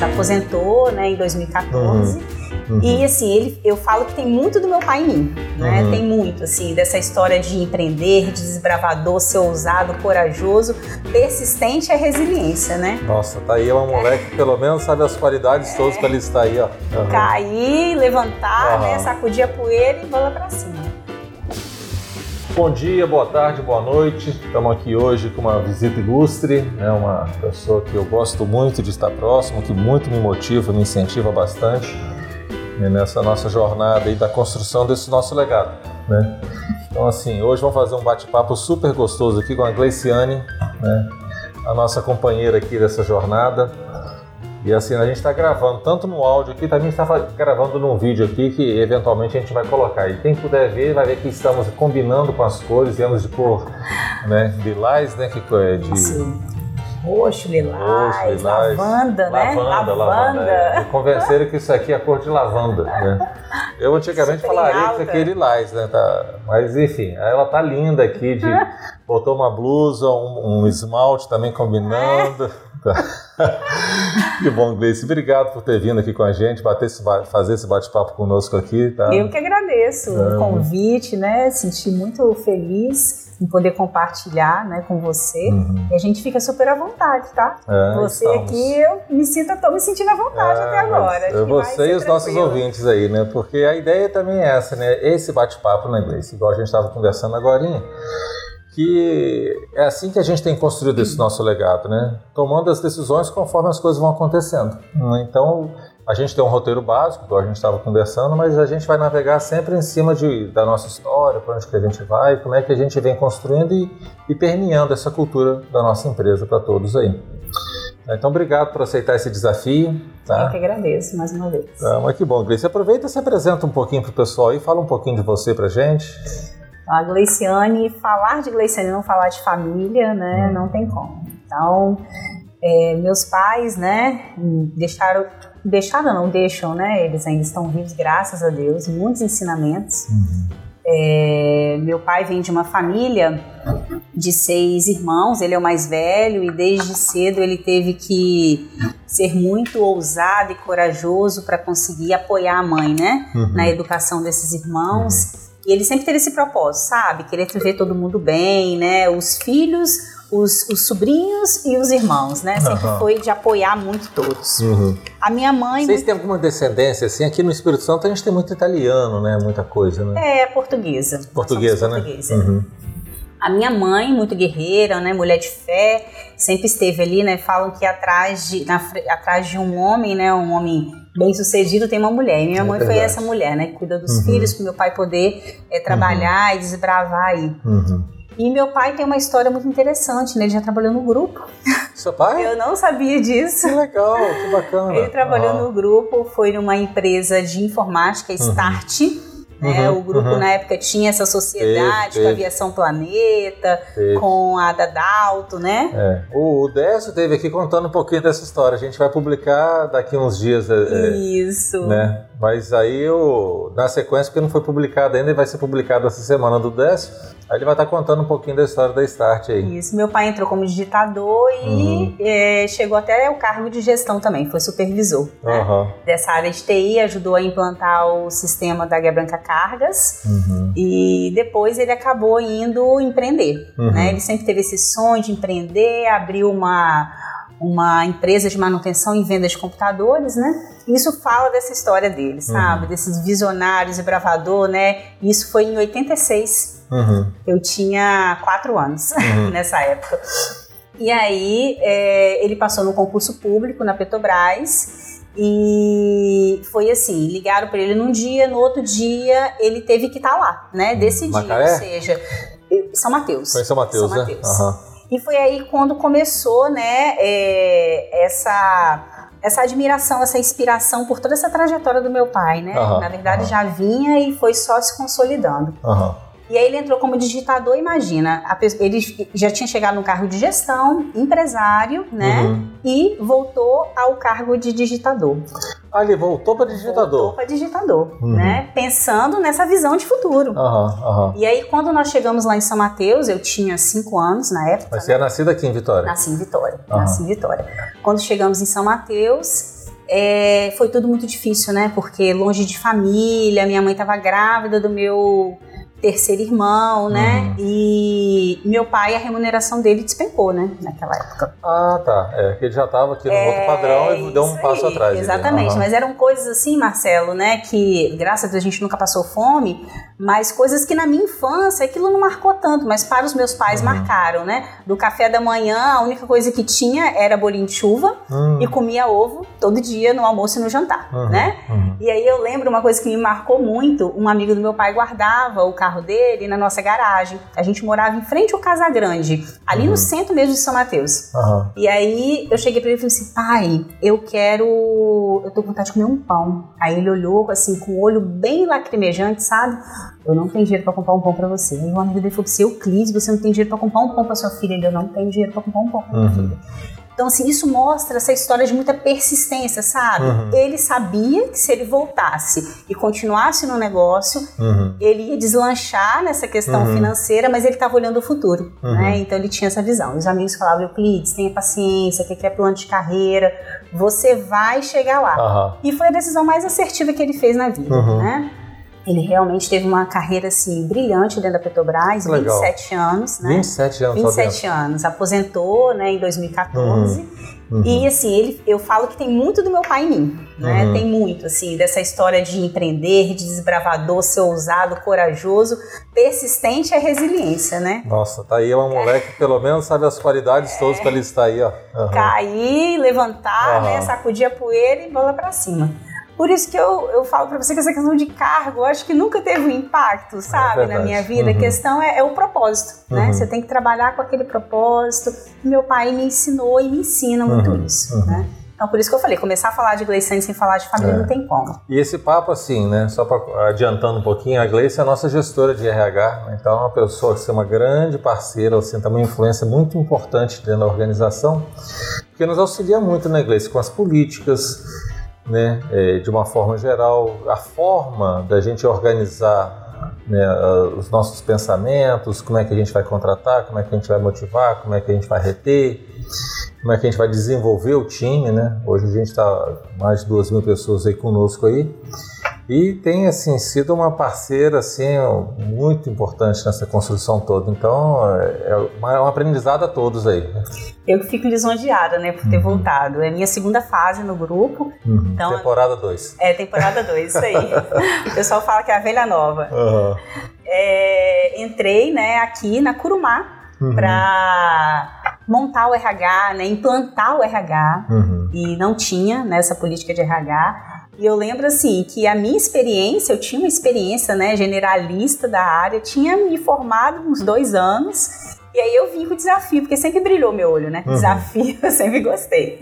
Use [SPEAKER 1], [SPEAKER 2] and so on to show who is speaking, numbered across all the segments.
[SPEAKER 1] anos, aposentou, né, em 2014.
[SPEAKER 2] Uhum.
[SPEAKER 1] E assim, ele, eu falo que tem muito do meu pai em mim, né?
[SPEAKER 2] Uhum.
[SPEAKER 1] Tem muito, assim, dessa história de empreender, de desbravador, ser ousado, corajoso, persistente é resiliência, né?
[SPEAKER 2] Nossa, tá aí uma moleque que pelo menos sabe as qualidades todas pra listar aí, ó. Uhum.
[SPEAKER 1] Cair, levantar, né? Sacudir a poeira e bola pra cima.
[SPEAKER 2] Bom dia, boa tarde, boa noite. Estamos aqui hoje com uma visita ilustre, né? uma pessoa que eu gosto muito de estar próximo, que muito me motiva, me incentiva bastante né, nessa nossa jornada aí da construção desse nosso legado. Né? Então, assim, hoje vamos fazer um bate-papo super gostoso aqui com a Gleiciane, né? a nossa companheira aqui dessa jornada. E assim, a gente está gravando tanto no áudio aqui, também está gravando num vídeo aqui que eventualmente a gente vai colocar. E quem puder ver, vai ver que estamos combinando com as cores, viemos de cor né, lilás, né? Que é de
[SPEAKER 1] Isso. Roxo, lilás,
[SPEAKER 2] roxo, lilás,
[SPEAKER 1] lavanda, né?
[SPEAKER 2] lavanda, lavanda. é. Me convenceram que isso aqui é a cor de lavanda, né? Eu antigamente
[SPEAKER 1] Super
[SPEAKER 2] falaria que
[SPEAKER 1] alta.
[SPEAKER 2] isso aqui é lilás, né? Tá- Mas enfim, ela tá linda aqui, de... botou uma blusa, um, um esmalte também combinando. que bom, Gleice. Obrigado por ter vindo aqui com a gente, bater esse fazer esse bate-papo conosco aqui. Tá?
[SPEAKER 1] Eu que agradeço
[SPEAKER 2] É.
[SPEAKER 1] o convite, né? Senti muito feliz em poder compartilhar, né, com você.
[SPEAKER 2] Uhum.
[SPEAKER 1] E a gente fica super à vontade, tá?
[SPEAKER 2] É,
[SPEAKER 1] você
[SPEAKER 2] estamos.
[SPEAKER 1] aqui, eu me sinto, tô me sentindo à vontade até
[SPEAKER 2] É,
[SPEAKER 1] agora. que vai
[SPEAKER 2] Você e os nossos ouvintes aí, né? Porque a ideia também é essa, né? Esse bate-papo na inglês, igual a gente estava conversando agora, que é assim que a gente tem construído esse nosso legado, né? Tomando as decisões conforme as coisas vão acontecendo. né? Então, a gente tem um roteiro básico, igual a gente estava conversando, mas a gente vai navegar sempre em cima de, da nossa história, para onde que a gente vai, como é que a gente vem construindo e, e permeando essa cultura da nossa empresa para todos aí. Então, obrigado por aceitar esse desafio. Tá?
[SPEAKER 1] Eu que agradeço mais uma vez.
[SPEAKER 2] Ah, mas que bom, Gleice. Aproveita e se apresenta um pouquinho pro pessoal aí, fala um pouquinho de você pra gente.
[SPEAKER 1] A Gleiciane, falar de Gleiciane e não falar de família, né,
[SPEAKER 2] Hum.
[SPEAKER 1] não tem como. Então, é, meus pais, né, deixaram, deixaram não, deixam, né, eles ainda estão vivos, graças a Deus, muitos ensinamentos. É, meu pai vem de uma família de seis irmãos, ele é o mais velho e desde cedo ele teve que ser muito ousado e corajoso para conseguir apoiar a mãe, né,
[SPEAKER 2] Uhum.
[SPEAKER 1] na educação desses irmãos. E ele sempre teve esse propósito, sabe? Querer ver todo mundo bem, né? Os filhos, os, os sobrinhos e os irmãos, né? Sempre
[SPEAKER 2] Aham.
[SPEAKER 1] foi de apoiar muito todos.
[SPEAKER 2] Uhum.
[SPEAKER 1] A minha mãe
[SPEAKER 2] Vocês têm alguma descendência assim? Aqui no Espírito Santo a gente tem muito italiano, né? Muita coisa, né?
[SPEAKER 1] é portuguesa.
[SPEAKER 2] Portuguesa, né?
[SPEAKER 1] portuguesa.
[SPEAKER 2] Uhum.
[SPEAKER 1] A minha mãe, muito guerreira, né, mulher de fé, sempre esteve ali, né, falam que atrás de, na atrás de um homem, né, um homem bem sucedido tem uma mulher. E minha
[SPEAKER 2] É
[SPEAKER 1] mãe foi
[SPEAKER 2] verdade.
[SPEAKER 1] essa mulher, né, que cuida dos
[SPEAKER 2] Uhum.
[SPEAKER 1] filhos, para meu pai poder é, trabalhar e desbravar aí.
[SPEAKER 2] Uhum.
[SPEAKER 1] E meu pai tem uma história muito interessante, né, ele já trabalhou no grupo.
[SPEAKER 2] Seu pai?
[SPEAKER 1] Eu não sabia disso.
[SPEAKER 2] Que legal, que bacana.
[SPEAKER 1] Ele trabalhou no grupo, foi numa empresa de informática, Start. Né?
[SPEAKER 2] Uhum,
[SPEAKER 1] O grupo
[SPEAKER 2] uhum.
[SPEAKER 1] na época tinha essa sociedade
[SPEAKER 2] Teve,
[SPEAKER 1] com a. Aviação Planeta,
[SPEAKER 2] Teve.
[SPEAKER 1] com a Dadalto, né?
[SPEAKER 2] É. O, o Décio teve aqui contando um pouquinho dessa história. A gente vai publicar daqui uns dias, é, é,
[SPEAKER 1] Isso.
[SPEAKER 2] né? Mas aí, eu, na sequência, porque não foi publicado ainda, e vai ser publicado essa semana do Décio. Aí ele vai estar contando um pouquinho da história da Start aí.
[SPEAKER 1] Isso. Meu pai entrou como digitador e
[SPEAKER 2] Uhum.
[SPEAKER 1] eh, chegou até o cargo de gestão também, foi supervisor. né? Dessa área de TI, ajudou a implantar o sistema da Guia Branca Cargas.
[SPEAKER 2] Uhum.
[SPEAKER 1] E depois ele acabou indo empreender.
[SPEAKER 2] Uhum.
[SPEAKER 1] né? Ele sempre teve esse sonho de empreender, abriu uma, uma empresa de manutenção e venda de computadores, né? Isso fala dessa história dele, sabe? Desses visionários e bravador, né? Isso foi em 86.
[SPEAKER 2] Uhum.
[SPEAKER 1] Eu tinha quatro anos
[SPEAKER 2] Uhum.
[SPEAKER 1] nessa época. E aí é, ele passou no concurso público na Petrobras e foi assim, ligaram para ele num dia, no outro dia ele teve que estar lá, né? Decidir,
[SPEAKER 2] Macaé?
[SPEAKER 1] ou seja, São Mateus.
[SPEAKER 2] Foi em São Mateus,
[SPEAKER 1] São
[SPEAKER 2] né?
[SPEAKER 1] Mateus. E foi aí quando começou, né, é, essa essa admiração, essa inspiração por toda essa trajetória do meu pai, né?
[SPEAKER 2] Aham,
[SPEAKER 1] Na verdade
[SPEAKER 2] aham.
[SPEAKER 1] já vinha e foi só se consolidando.
[SPEAKER 2] Aham.
[SPEAKER 1] E aí ele entrou como digitador, imagina, a pe- ele já tinha chegado no cargo de gestão, empresário, né?
[SPEAKER 2] Uhum.
[SPEAKER 1] E voltou ao cargo de digitador.
[SPEAKER 2] Ah, ele voltou para
[SPEAKER 1] Voltou
[SPEAKER 2] digitador.
[SPEAKER 1] para digitador,
[SPEAKER 2] Uhum.
[SPEAKER 1] né? Pensando nessa visão de futuro.
[SPEAKER 2] Aham.
[SPEAKER 1] E aí, quando nós chegamos lá em São Mateus, eu tinha cinco anos na época.
[SPEAKER 2] Mas você é nascido aqui em Vitória?
[SPEAKER 1] Nasci em Vitória. Nasci em Vitória. Quando chegamos em São Mateus, é, foi tudo muito difícil, né? Porque longe de família, minha mãe estava grávida do meu terceiro irmão, né? Uhum. E meu pai, a remuneração dele despencou, né? Naquela época.
[SPEAKER 2] Ah, tá. É, que ele já estava aqui no é, outro padrão e deu um passo aí, atrás.
[SPEAKER 1] Exatamente. Uhum. Mas eram coisas assim, Marcelo, né? Que graças a Deus a gente nunca passou fome, mas coisas que na minha infância aquilo não marcou tanto, mas para os meus pais uhum. marcaram, né? Do café da manhã, a única coisa que tinha era bolinho de chuva uhum. e comia ovo todo dia no almoço e no jantar, uhum. né? Uhum. E aí eu lembro uma coisa que me marcou muito, um amigo do meu pai guardava o carro dele na nossa garagem. A gente morava em frente ao Casa Grande, ali no uhum. centro mesmo de São Mateus. E aí eu cheguei para ele e falei assim: "Pai, eu quero, eu tô com vontade de comer um pão". Aí ele olhou assim com o olho bem lacrimejante, sabe? Eu não tenho dinheiro para comprar um pão para você. E o amigo dele falou assim: Euclides, você não tem dinheiro para comprar um pão para sua filha? Ele, eu não tenho dinheiro para comprar um pão minha uhum. filha. Então, assim, isso mostra essa história de muita persistência, sabe? Uhum. Ele sabia que se ele voltasse e continuasse no negócio, uhum. ele ia deslanchar nessa questão uhum. financeira, mas ele estava olhando o futuro, uhum. né? Então, ele tinha essa visão. Os amigos falavam, Euclides, tenha paciência, que é plano de carreira, você vai chegar lá. E foi a decisão mais assertiva que ele fez na vida, uhum. né? Ele realmente teve uma carreira assim brilhante dentro da Petrobras, Legal. 27 anos, né?
[SPEAKER 2] 27 anos.
[SPEAKER 1] 27 anos. Aposentou, né, em 2014. Uhum. Uhum. E assim, ele, eu falo que tem muito do meu pai em mim, né? Uhum. Tem muito, assim, dessa história de empreender, de desbravador, ser ousado, corajoso, persistente e a resiliência, né?
[SPEAKER 2] Nossa, tá aí uma mulher que pelo menos sabe as qualidades é. todas para listar aí, ó.
[SPEAKER 1] Cair, levantar, né? Sacudir a poeira e bola para cima. Por isso que eu, eu falo para você que essa questão de cargo, eu acho que nunca teve um impacto, é sabe, é na minha vida. Uhum. A questão é, é, o propósito, né? uhum. né? Você tem que trabalhar com aquele propósito. Meu pai me ensinou e me ensina muito uhum. isso, uhum. né? Então, por isso que eu falei, começar a falar de Gleice sem falar de família é. não tem como.
[SPEAKER 2] E esse papo, assim, né, só para adiantando um pouquinho, a Gleice é a nossa gestora de RH, né, então é uma pessoa que é uma grande parceira, assim, tem uma influência muito importante dentro da organização, que nos auxilia muito, né, Gleice, com as políticas, né, é, de uma forma geral, a forma da gente organizar né, os nossos pensamentos, como é que a gente vai contratar, como é que a gente vai motivar, como é que a gente vai reter, como é que a gente vai desenvolver o time, né? Hoje a gente está mais de duas mil pessoas aí conosco aí e tem assim sido uma parceira assim muito importante nessa construção toda. Então é, é um aprendizado a todos aí.
[SPEAKER 1] Eu fico lisonjeada, né, por ter uhum. voltado. É minha segunda fase no grupo.
[SPEAKER 2] Uhum. Então, temporada 2.
[SPEAKER 1] É, temporada 2, isso aí. o pessoal fala que é a velha nova. Uhum. É, entrei, né, aqui na Curumá uhum. para montar o RH, né, implantar o RH. Uhum. E não tinha nessa né, política de RH. E eu lembro assim que a minha experiência, eu tinha uma experiência, né, generalista da área, tinha me formado uns dois anos. E aí eu vim com o desafio, porque sempre brilhou meu olho, né? Uhum. Desafio, eu sempre gostei.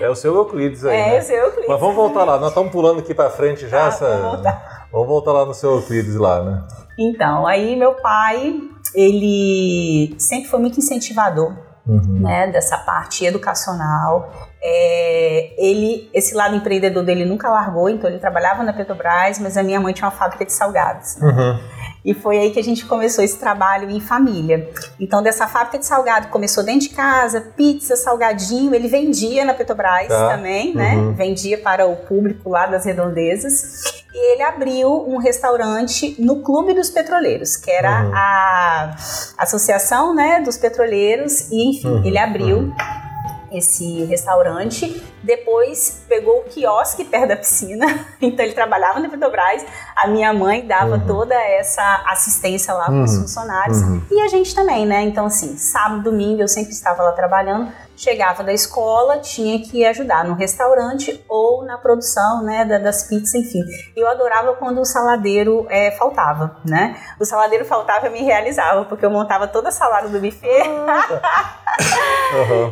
[SPEAKER 2] É o seu Euclides aí. É,
[SPEAKER 1] né? o seu Euclides.
[SPEAKER 2] Mas vamos voltar lá, nós estamos pulando aqui para frente já. Tá, essa... vamos, voltar. vamos voltar lá no seu Euclides lá, né?
[SPEAKER 1] Então, aí meu pai, ele sempre foi muito incentivador uhum. né, dessa parte educacional. É, ele, esse lado empreendedor dele nunca largou, então ele trabalhava na Petrobras, mas a minha mãe tinha uma fábrica de salgados. Uhum. E foi aí que a gente começou esse trabalho em família. Então, dessa fábrica de salgado, começou dentro de casa, pizza, salgadinho. Ele vendia na Petrobras tá. também, né? Uhum. Vendia para o público lá das redondezas. E ele abriu um restaurante no Clube dos Petroleiros, que era uhum. a associação né, dos petroleiros. E, enfim, uhum. ele abriu uhum esse restaurante. Depois pegou o quiosque perto da piscina. Então ele trabalhava na Petrobras. A minha mãe dava uhum. toda essa assistência lá uhum. para os funcionários. Uhum. E a gente também, né? Então, assim, sábado, domingo eu sempre estava lá trabalhando chegava da escola, tinha que ajudar no restaurante ou na produção, né, das pizzas, enfim. Eu adorava quando o saladeiro é, faltava, né? O saladeiro faltava, eu me realizava, porque eu montava toda a salada do buffet. uhum.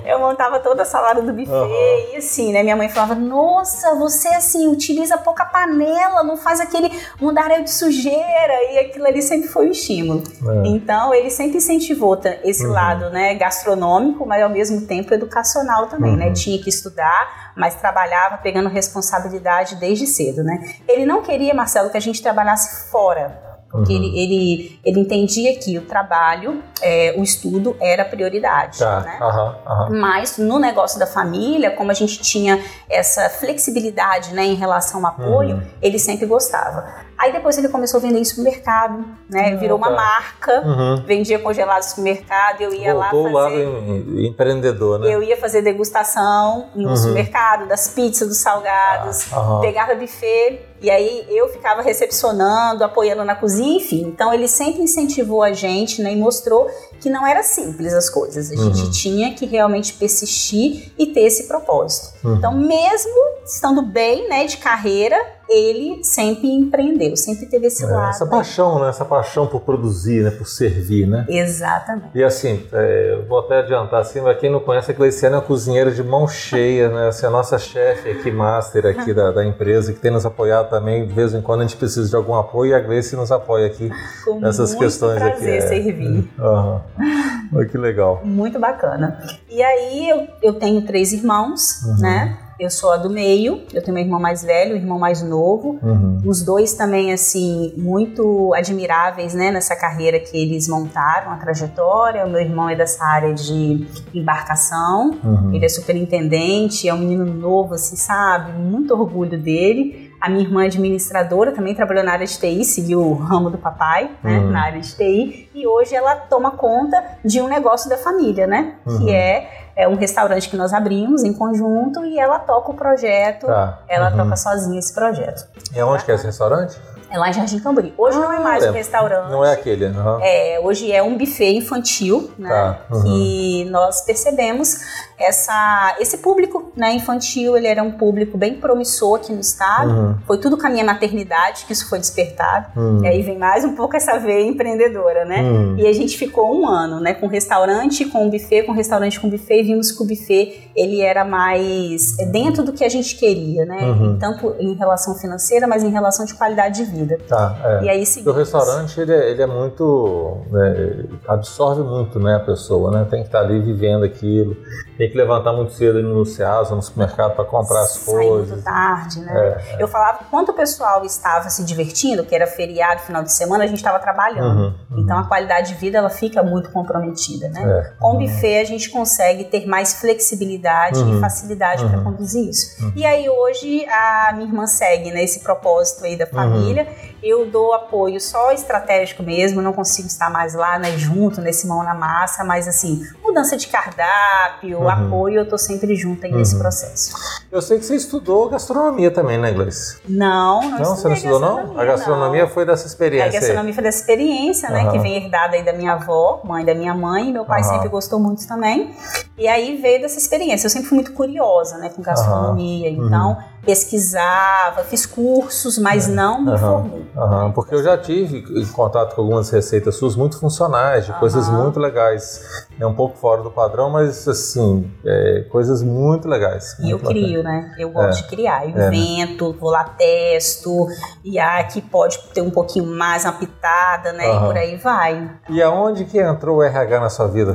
[SPEAKER 1] Eu montava toda a salada do buffet uhum. e assim, né, minha mãe falava, nossa, você assim, utiliza pouca panela, não faz aquele mundaréu de sujeira e aquilo ali sempre foi um estímulo. É. Então, ele sempre incentivou esse uhum. lado, né, gastronômico, mas ao mesmo tempo educacional também, né? uhum. né? Tinha que estudar, mas trabalhava pegando responsabilidade desde cedo, né? Ele não queria, Marcelo, que a gente trabalhasse fora Porque uhum. ele, ele, ele entendia que o trabalho, é, o estudo era prioridade. Tá. Né? Uhum, uhum. Mas no negócio da família, como a gente tinha essa flexibilidade né, em relação ao apoio, uhum. ele sempre gostava. Aí depois ele começou a vender em supermercado, né? Virou uma tá. marca, uhum. vendia congelado no supermercado, eu ia
[SPEAKER 2] Voltou
[SPEAKER 1] lá fazer...
[SPEAKER 2] Lá empreendedor, né?
[SPEAKER 1] Eu ia fazer degustação no uhum. supermercado, das pizzas, dos salgados, ah, pegava buffet e aí eu ficava recepcionando, apoiando na cozinha, enfim. Então ele sempre incentivou a gente, né, e mostrou que não era simples as coisas. A gente uhum. tinha que realmente persistir e ter esse propósito. Uhum. Então, mesmo estando bem, né, de carreira, ele sempre empreendeu, sempre teve esse é, lado.
[SPEAKER 2] Essa paixão, né? Essa paixão por produzir, né? Por servir, né?
[SPEAKER 1] Exatamente.
[SPEAKER 2] E assim, é, vou até adiantar assim, mas quem não conhece a Gleiciana é uma cozinheira de mão cheia, né? Assim, a nossa chefe aqui, master aqui da, da, empresa, que tem nos apoiado também, de vez em quando a gente precisa de algum apoio e a Gleice nos apoia aqui
[SPEAKER 1] Com
[SPEAKER 2] nessas questões
[SPEAKER 1] prazer
[SPEAKER 2] aqui. É.
[SPEAKER 1] servir.
[SPEAKER 2] Uhum. que legal.
[SPEAKER 1] Muito bacana. E aí eu, eu tenho três irmãos, uhum. né? Eu sou a do meio, eu tenho um irmão mais velho, um irmão mais novo. Uhum. Os dois também, assim, muito admiráveis, né, nessa carreira que eles montaram, a trajetória. O meu irmão é dessa área de embarcação, uhum. ele é superintendente, é um menino novo, assim, sabe? Muito orgulho dele. A minha irmã é administradora, também trabalhou na área de TI, seguiu o ramo do papai, né, uhum. na área de TI, e hoje ela toma conta de um negócio da família, né, que uhum. é é um restaurante que nós abrimos em conjunto e ela toca o projeto, tá. ela uhum. toca sozinha esse projeto.
[SPEAKER 2] E aonde que é esse restaurante?
[SPEAKER 1] É lá em Jardim Camburi. Hoje ah, não é mais é. um restaurante.
[SPEAKER 2] Não é aquele,
[SPEAKER 1] uhum. É, hoje é um buffet infantil, né? Tá. Uhum. Que nós percebemos essa, esse público né, infantil, ele era um público bem promissor aqui no estado. Uhum. Foi tudo com a minha maternidade que isso foi despertado. Uhum. E aí vem mais um pouco essa veia empreendedora, né? Uhum. E a gente ficou um ano, né? Com restaurante, com buffet, com restaurante com buffet. E vimos que o buffet, ele era mais dentro do que a gente queria, né? Uhum. Tanto em relação financeira, mas em relação de qualidade de vida.
[SPEAKER 2] Tá, é. E aí seguimos. O restaurante, ele é, ele é muito... Né, absorve muito, né, a pessoa, né? Tem que estar ali vivendo aquilo, tem que levantar muito cedo no Ceasa, no supermercado para comprar as coisas.
[SPEAKER 1] muito tarde, né? É. Eu falava quanto o pessoal estava se divertindo, que era feriado, final de semana, a gente estava trabalhando. Uhum, uhum. Então a qualidade de vida ela fica muito comprometida, né? É, Com uhum. buffet a gente consegue ter mais flexibilidade e uhum. facilidade para uhum. conduzir isso. E aí hoje a minha irmã segue né, propósito aí da família. Eu dou apoio só estratégico mesmo, não consigo estar mais lá, né, junto nesse mão na massa, mas assim, mudança de cardápio, uhum. apoio, eu tô sempre junto aí uhum. nesse processo.
[SPEAKER 2] Eu sei que você estudou gastronomia também, né, Gleice?
[SPEAKER 1] Não,
[SPEAKER 2] não, não você não estudou não? A gastronomia não. foi dessa experiência.
[SPEAKER 1] A gastronomia foi dessa experiência, né, uhum. que vem herdada aí da minha avó, mãe da minha mãe, meu pai sempre gostou muito também. E aí veio dessa experiência. Eu sempre fui muito curiosa, né, com gastronomia, então pesquisava, fiz cursos, mas é. não me formei.
[SPEAKER 2] Uhum, porque eu já tive em contato com algumas receitas suas muito funcionais, de uhum. coisas muito legais. É um pouco fora do padrão, mas assim, é, coisas muito legais.
[SPEAKER 1] E eu crio, né? Eu gosto é. de criar. Eu é, né? invento, né? vou lá, testo, e aqui pode ter um pouquinho mais uma pitada, né? Uhum. E por aí vai.
[SPEAKER 2] E aonde que entrou o RH na sua vida?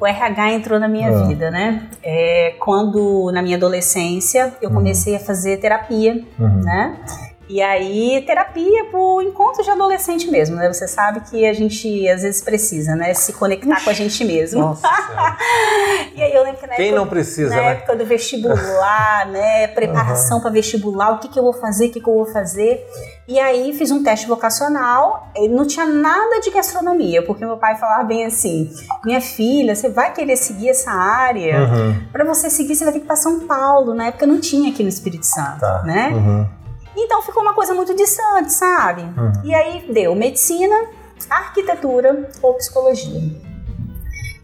[SPEAKER 1] O RH entrou na minha ah. vida, né? É, quando, na minha adolescência, eu uhum. comecei a fazer terapia, uhum. né? E aí, terapia pro encontro de adolescente mesmo, né? Você sabe que a gente às vezes precisa, né? Se conectar com a gente mesmo. Nossa e aí eu lembro que na
[SPEAKER 2] Quem
[SPEAKER 1] época,
[SPEAKER 2] não precisa,
[SPEAKER 1] na
[SPEAKER 2] né?
[SPEAKER 1] época do vestibular, né? Preparação uhum. para vestibular, o que, que eu vou fazer, o que, que eu vou fazer. E aí fiz um teste vocacional, não tinha nada de gastronomia, porque meu pai falava bem assim: minha filha, você vai querer seguir essa área? Uhum. Para você seguir, você vai ter que ir para São Paulo. Na época não tinha aqui no Espírito Santo, tá. né? Uhum. Então ficou uma coisa muito distante, sabe? Uhum. E aí deu medicina, arquitetura ou psicologia.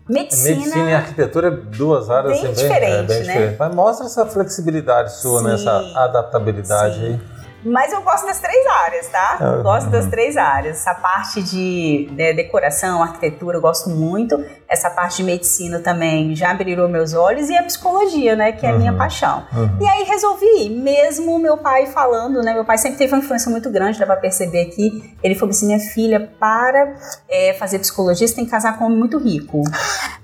[SPEAKER 2] Medicina, medicina e arquitetura é duas áreas
[SPEAKER 1] bem,
[SPEAKER 2] assim,
[SPEAKER 1] diferente,
[SPEAKER 2] é, bem
[SPEAKER 1] né?
[SPEAKER 2] diferente. Mas mostra essa flexibilidade sua, né? essa adaptabilidade Sim. aí.
[SPEAKER 1] Mas eu gosto das três áreas, tá? Ah, gosto das três áreas. Essa parte de né, decoração, arquitetura, eu gosto muito. Essa parte de medicina também já abriu meus olhos. E a psicologia, né? Que é a minha uhum. paixão. Uhum. E aí resolvi, mesmo meu pai falando, né? Meu pai sempre teve uma influência muito grande, dá pra perceber aqui. Ele falou assim: minha filha, para é, fazer psicologia, você tem que casar com um homem muito rico.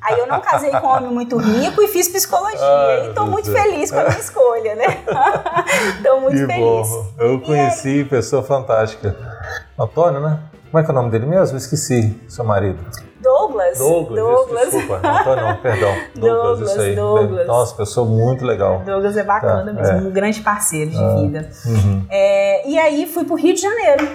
[SPEAKER 1] Aí eu não casei com um homem muito rico e fiz psicologia. Ai, e tô muito Deus. feliz com a minha escolha, né? tô muito que feliz.
[SPEAKER 2] Bom. Eu conheci pessoa fantástica. Antônio, né? Como é que é o nome dele mesmo? Esqueci, seu marido.
[SPEAKER 1] Douglas.
[SPEAKER 2] Douglas,
[SPEAKER 1] Douglas.
[SPEAKER 2] Isso, desculpa. Antônio, não, perdão. Douglas,
[SPEAKER 1] Douglas,
[SPEAKER 2] isso aí.
[SPEAKER 1] Douglas.
[SPEAKER 2] Nossa, pessoa muito legal.
[SPEAKER 1] Douglas é bacana
[SPEAKER 2] Tá,
[SPEAKER 1] mesmo,
[SPEAKER 2] é.
[SPEAKER 1] um grande parceiro de
[SPEAKER 2] Ah.
[SPEAKER 1] vida.
[SPEAKER 2] Uhum.
[SPEAKER 1] É, e aí fui pro Rio de Janeiro.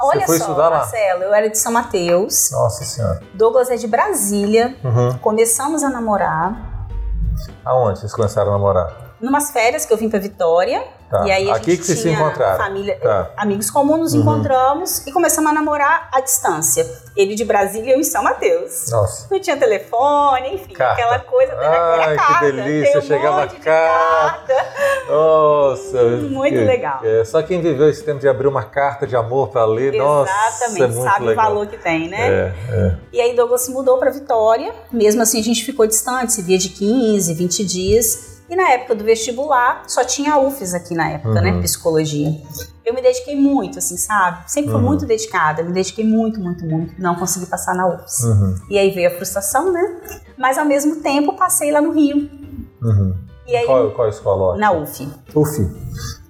[SPEAKER 1] Olha
[SPEAKER 2] foi
[SPEAKER 1] só,
[SPEAKER 2] estudar lá?
[SPEAKER 1] Marcelo, eu era de São Mateus,
[SPEAKER 2] Nossa senhora.
[SPEAKER 1] Douglas é de Brasília,
[SPEAKER 2] Uhum.
[SPEAKER 1] começamos a namorar.
[SPEAKER 2] Aonde vocês começaram a namorar?
[SPEAKER 1] Numas férias que eu vim pra Vitória,
[SPEAKER 2] Tá.
[SPEAKER 1] e aí a
[SPEAKER 2] Aqui
[SPEAKER 1] gente
[SPEAKER 2] que vocês se
[SPEAKER 1] tinha
[SPEAKER 2] encontraram.
[SPEAKER 1] família,
[SPEAKER 2] Tá.
[SPEAKER 1] amigos comuns, nos
[SPEAKER 2] Uhum.
[SPEAKER 1] encontramos e começamos a namorar à distância. Ele de Brasília e eu em São Mateus.
[SPEAKER 2] Nossa.
[SPEAKER 1] Não tinha telefone, enfim,
[SPEAKER 2] Carta.
[SPEAKER 1] aquela coisa.
[SPEAKER 2] Ai,
[SPEAKER 1] era
[SPEAKER 2] que
[SPEAKER 1] carta,
[SPEAKER 2] delícia,
[SPEAKER 1] tem um
[SPEAKER 2] chegava
[SPEAKER 1] de
[SPEAKER 2] carta. Nossa.
[SPEAKER 1] Muito
[SPEAKER 2] que-
[SPEAKER 1] legal.
[SPEAKER 2] é, só quem viveu esse tempo de abrir uma carta de amor para ler, nossa,
[SPEAKER 1] Exatamente,
[SPEAKER 2] é muito
[SPEAKER 1] sabe
[SPEAKER 2] legal.
[SPEAKER 1] o valor que tem, né?
[SPEAKER 2] É, é.
[SPEAKER 1] E aí Douglas se mudou para Vitória, mesmo assim a gente ficou distante, se via de 15, 20 dias. E na época do vestibular, só tinha UFES aqui na época,
[SPEAKER 2] Uhum.
[SPEAKER 1] né? Psicologia. Eu me dediquei muito, assim, sabe? Sempre fui
[SPEAKER 2] Uhum.
[SPEAKER 1] muito dedicada, me dediquei muito, muito, muito. Não consegui passar na UFES.
[SPEAKER 2] Uhum,
[SPEAKER 1] E aí veio a frustração, né? Mas ao mesmo tempo passei lá no Rio.
[SPEAKER 2] uhum.
[SPEAKER 1] E aí,
[SPEAKER 2] Qual, qual escola?
[SPEAKER 1] na UF.
[SPEAKER 2] UF,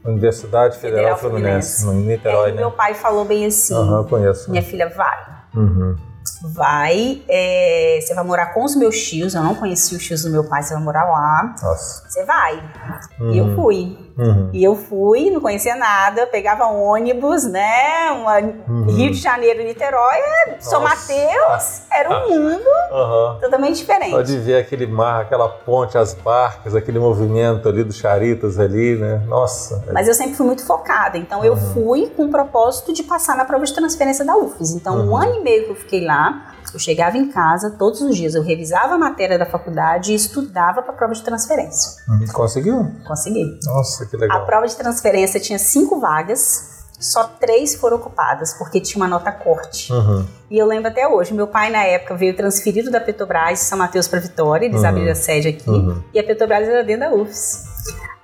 [SPEAKER 2] Universidade Federal,
[SPEAKER 1] Federal
[SPEAKER 2] Fluminense,
[SPEAKER 1] Fluminense.
[SPEAKER 2] no Niterói,
[SPEAKER 1] aí
[SPEAKER 2] né?
[SPEAKER 1] meu pai falou bem assim:
[SPEAKER 2] Aham, conheço.
[SPEAKER 1] minha filha, vai.
[SPEAKER 2] Uhum.
[SPEAKER 1] Vai, é, você vai morar com os meus tios. Eu não conhecia os tios do meu pai, você vai morar lá.
[SPEAKER 2] Nossa.
[SPEAKER 1] Você vai. E eu
[SPEAKER 2] Uhum.
[SPEAKER 1] fui.
[SPEAKER 2] Uhum.
[SPEAKER 1] E eu fui, não conhecia nada, pegava um ônibus, né? Uma-
[SPEAKER 2] Uhum.
[SPEAKER 1] Rio de Janeiro, Niterói, São
[SPEAKER 2] Nossa.
[SPEAKER 1] Mateus, era um mundo
[SPEAKER 2] Aham.
[SPEAKER 1] totalmente diferente.
[SPEAKER 2] Pode ver aquele mar, aquela ponte, as barcas, aquele movimento ali dos charitas ali, né? Nossa.
[SPEAKER 1] Mas eu sempre fui muito focada, então eu
[SPEAKER 2] Uhum.
[SPEAKER 1] fui com o propósito de passar na prova de transferência da UFES. Então, um
[SPEAKER 2] Uhum.
[SPEAKER 1] ano e meio que eu fiquei lá, eu chegava em casa todos os dias, eu revisava a matéria da faculdade e estudava para a prova de transferência.
[SPEAKER 2] Uhum. Conseguiu?
[SPEAKER 1] Consegui.
[SPEAKER 2] Nossa, que
[SPEAKER 1] A
[SPEAKER 2] legal.
[SPEAKER 1] prova de transferência tinha cinco vagas, só três foram ocupadas, porque tinha uma nota corte.
[SPEAKER 2] Uhum.
[SPEAKER 1] E eu lembro até hoje, meu pai na época veio transferido da Petrobras de São Mateus para Vitória, eles
[SPEAKER 2] Uhum.
[SPEAKER 1] abriram a sede aqui,
[SPEAKER 2] Uhum.
[SPEAKER 1] e a Petrobras era dentro da UFES.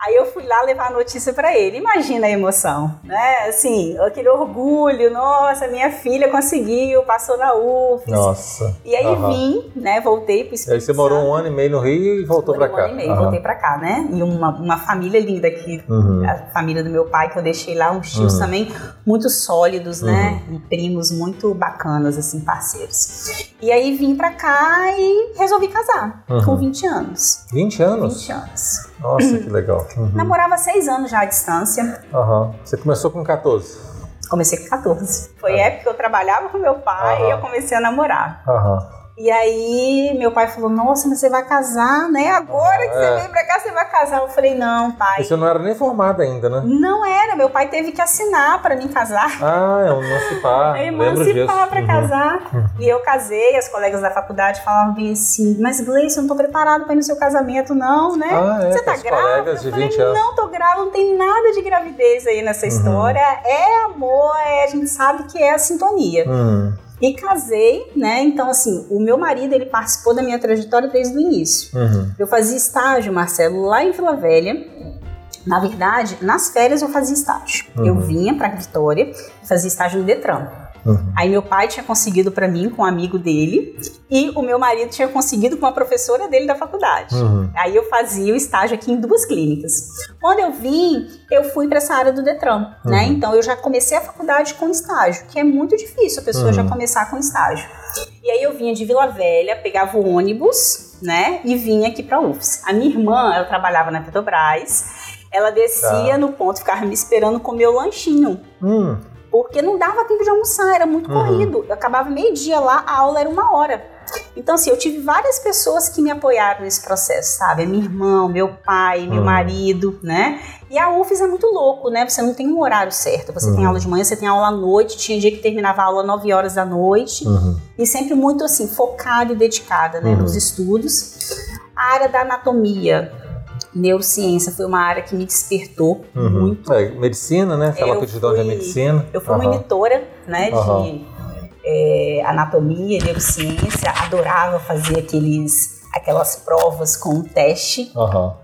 [SPEAKER 1] Aí eu fui lá levar a notícia para ele. Imagina a emoção, né? Assim, aquele orgulho, nossa, minha filha conseguiu, passou na UFES.
[SPEAKER 2] Nossa.
[SPEAKER 1] E aí
[SPEAKER 2] Aham.
[SPEAKER 1] vim, né? Voltei pro
[SPEAKER 2] E
[SPEAKER 1] Espírito
[SPEAKER 2] aí você morou um ano e meio no Rio e voltou pra
[SPEAKER 1] um
[SPEAKER 2] cá.
[SPEAKER 1] ano e meio,
[SPEAKER 2] Aham.
[SPEAKER 1] voltei pra cá, né? E uma, uma família linda aqui,
[SPEAKER 2] Uhum.
[SPEAKER 1] a família do meu pai que eu deixei lá, uns tios
[SPEAKER 2] Uhum.
[SPEAKER 1] também muito sólidos, né? E primos muito bacanas, assim, parceiros. E aí vim pra cá e resolvi casar,
[SPEAKER 2] Uhum.
[SPEAKER 1] com 20 anos.
[SPEAKER 2] 20 anos?
[SPEAKER 1] 20 anos.
[SPEAKER 2] Nossa, que legal. Uhum.
[SPEAKER 1] Namorava seis anos já à distância.
[SPEAKER 2] Aham. Você começou com 14?
[SPEAKER 1] Comecei com 14. Foi a época que eu trabalhava com meu pai e eu comecei a namorar.
[SPEAKER 2] Aham.
[SPEAKER 1] E aí meu pai falou: Nossa, mas você vai casar, né? Agora que
[SPEAKER 2] É.
[SPEAKER 1] você vem pra cá, você vai casar. Eu falei: Não, pai.
[SPEAKER 2] E você não era nem formada ainda, né?
[SPEAKER 1] Não era, meu pai teve que assinar pra mim casar.
[SPEAKER 2] Ah, é um emancipar. Disso.
[SPEAKER 1] Emancipar pra
[SPEAKER 2] Uhum.
[SPEAKER 1] casar. E eu casei, as colegas da faculdade falavam bem assim: Mas Gleice, eu não tô preparado pra ir no seu casamento, não, né?
[SPEAKER 2] Ah, é,
[SPEAKER 1] Você tá grávida? eu falei,
[SPEAKER 2] 20 anos.
[SPEAKER 1] não tô grávida, não tem nada de gravidez aí nessa
[SPEAKER 2] Uhum.
[SPEAKER 1] história. É amor, é, a gente sabe que é a sintonia.
[SPEAKER 2] Hum,
[SPEAKER 1] E casei, né? Então, assim, o meu marido, ele participou da minha trajetória desde o início.
[SPEAKER 2] uhum.
[SPEAKER 1] Eu fazia estágio, Marcelo, lá em Vila Velha. Na verdade, nas férias eu fazia estágio.
[SPEAKER 2] Uhum.
[SPEAKER 1] Eu vinha pra Vitória e fazia estágio no Detran.
[SPEAKER 2] Uhum.
[SPEAKER 1] Aí meu pai tinha conseguido pra mim com um amigo dele e o meu marido tinha conseguido com uma professora dele da faculdade.
[SPEAKER 2] Uhum.
[SPEAKER 1] Aí eu fazia o estágio aqui em duas clínicas. Quando eu vim, eu fui para essa área do Detran, né?
[SPEAKER 2] Uhum.
[SPEAKER 1] Então eu já comecei a faculdade com estágio, que é muito difícil a pessoa
[SPEAKER 2] Uhum.
[SPEAKER 1] já começar com estágio. E aí eu vinha de Vila Velha, pegava o ônibus, né? E vinha aqui para UFS. A minha irmã, ela trabalhava na Petrobras. Ela descia
[SPEAKER 2] Tá.
[SPEAKER 1] no ponto, ficava me esperando comer o lanchinho.
[SPEAKER 2] Hum,
[SPEAKER 1] Porque não dava tempo de almoçar, era muito
[SPEAKER 2] Uhum.
[SPEAKER 1] corrido. Eu acabava meio-dia lá, a aula era uma hora. Então, assim, eu tive várias pessoas que me apoiaram nesse processo, sabe? Meu irmão, meu pai, meu
[SPEAKER 2] Uhum.
[SPEAKER 1] marido, né? E a UFES é muito louco, né? Você não tem um horário certo. Você tem
[SPEAKER 2] Uhum.
[SPEAKER 1] aula de manhã, você tem aula à noite. Tinha dia que terminava a aula às 9 horas da noite.
[SPEAKER 2] uhum.
[SPEAKER 1] E sempre muito, assim, focada e dedicada, né?
[SPEAKER 2] Uhum.
[SPEAKER 1] Nos estudos. A área da anatomia, neurociência, foi uma área que me despertou
[SPEAKER 2] Uhum.
[SPEAKER 1] muito.
[SPEAKER 2] É, medicina, né? Aquela
[SPEAKER 1] Eu
[SPEAKER 2] aptidão
[SPEAKER 1] fui-
[SPEAKER 2] medicina.
[SPEAKER 1] Eu fui
[SPEAKER 2] Aham.
[SPEAKER 1] monitora, né, de
[SPEAKER 2] Aham.
[SPEAKER 1] é, anatomia, neurociência, adorava fazer aqueles, aquelas provas com um teste.
[SPEAKER 2] Aham.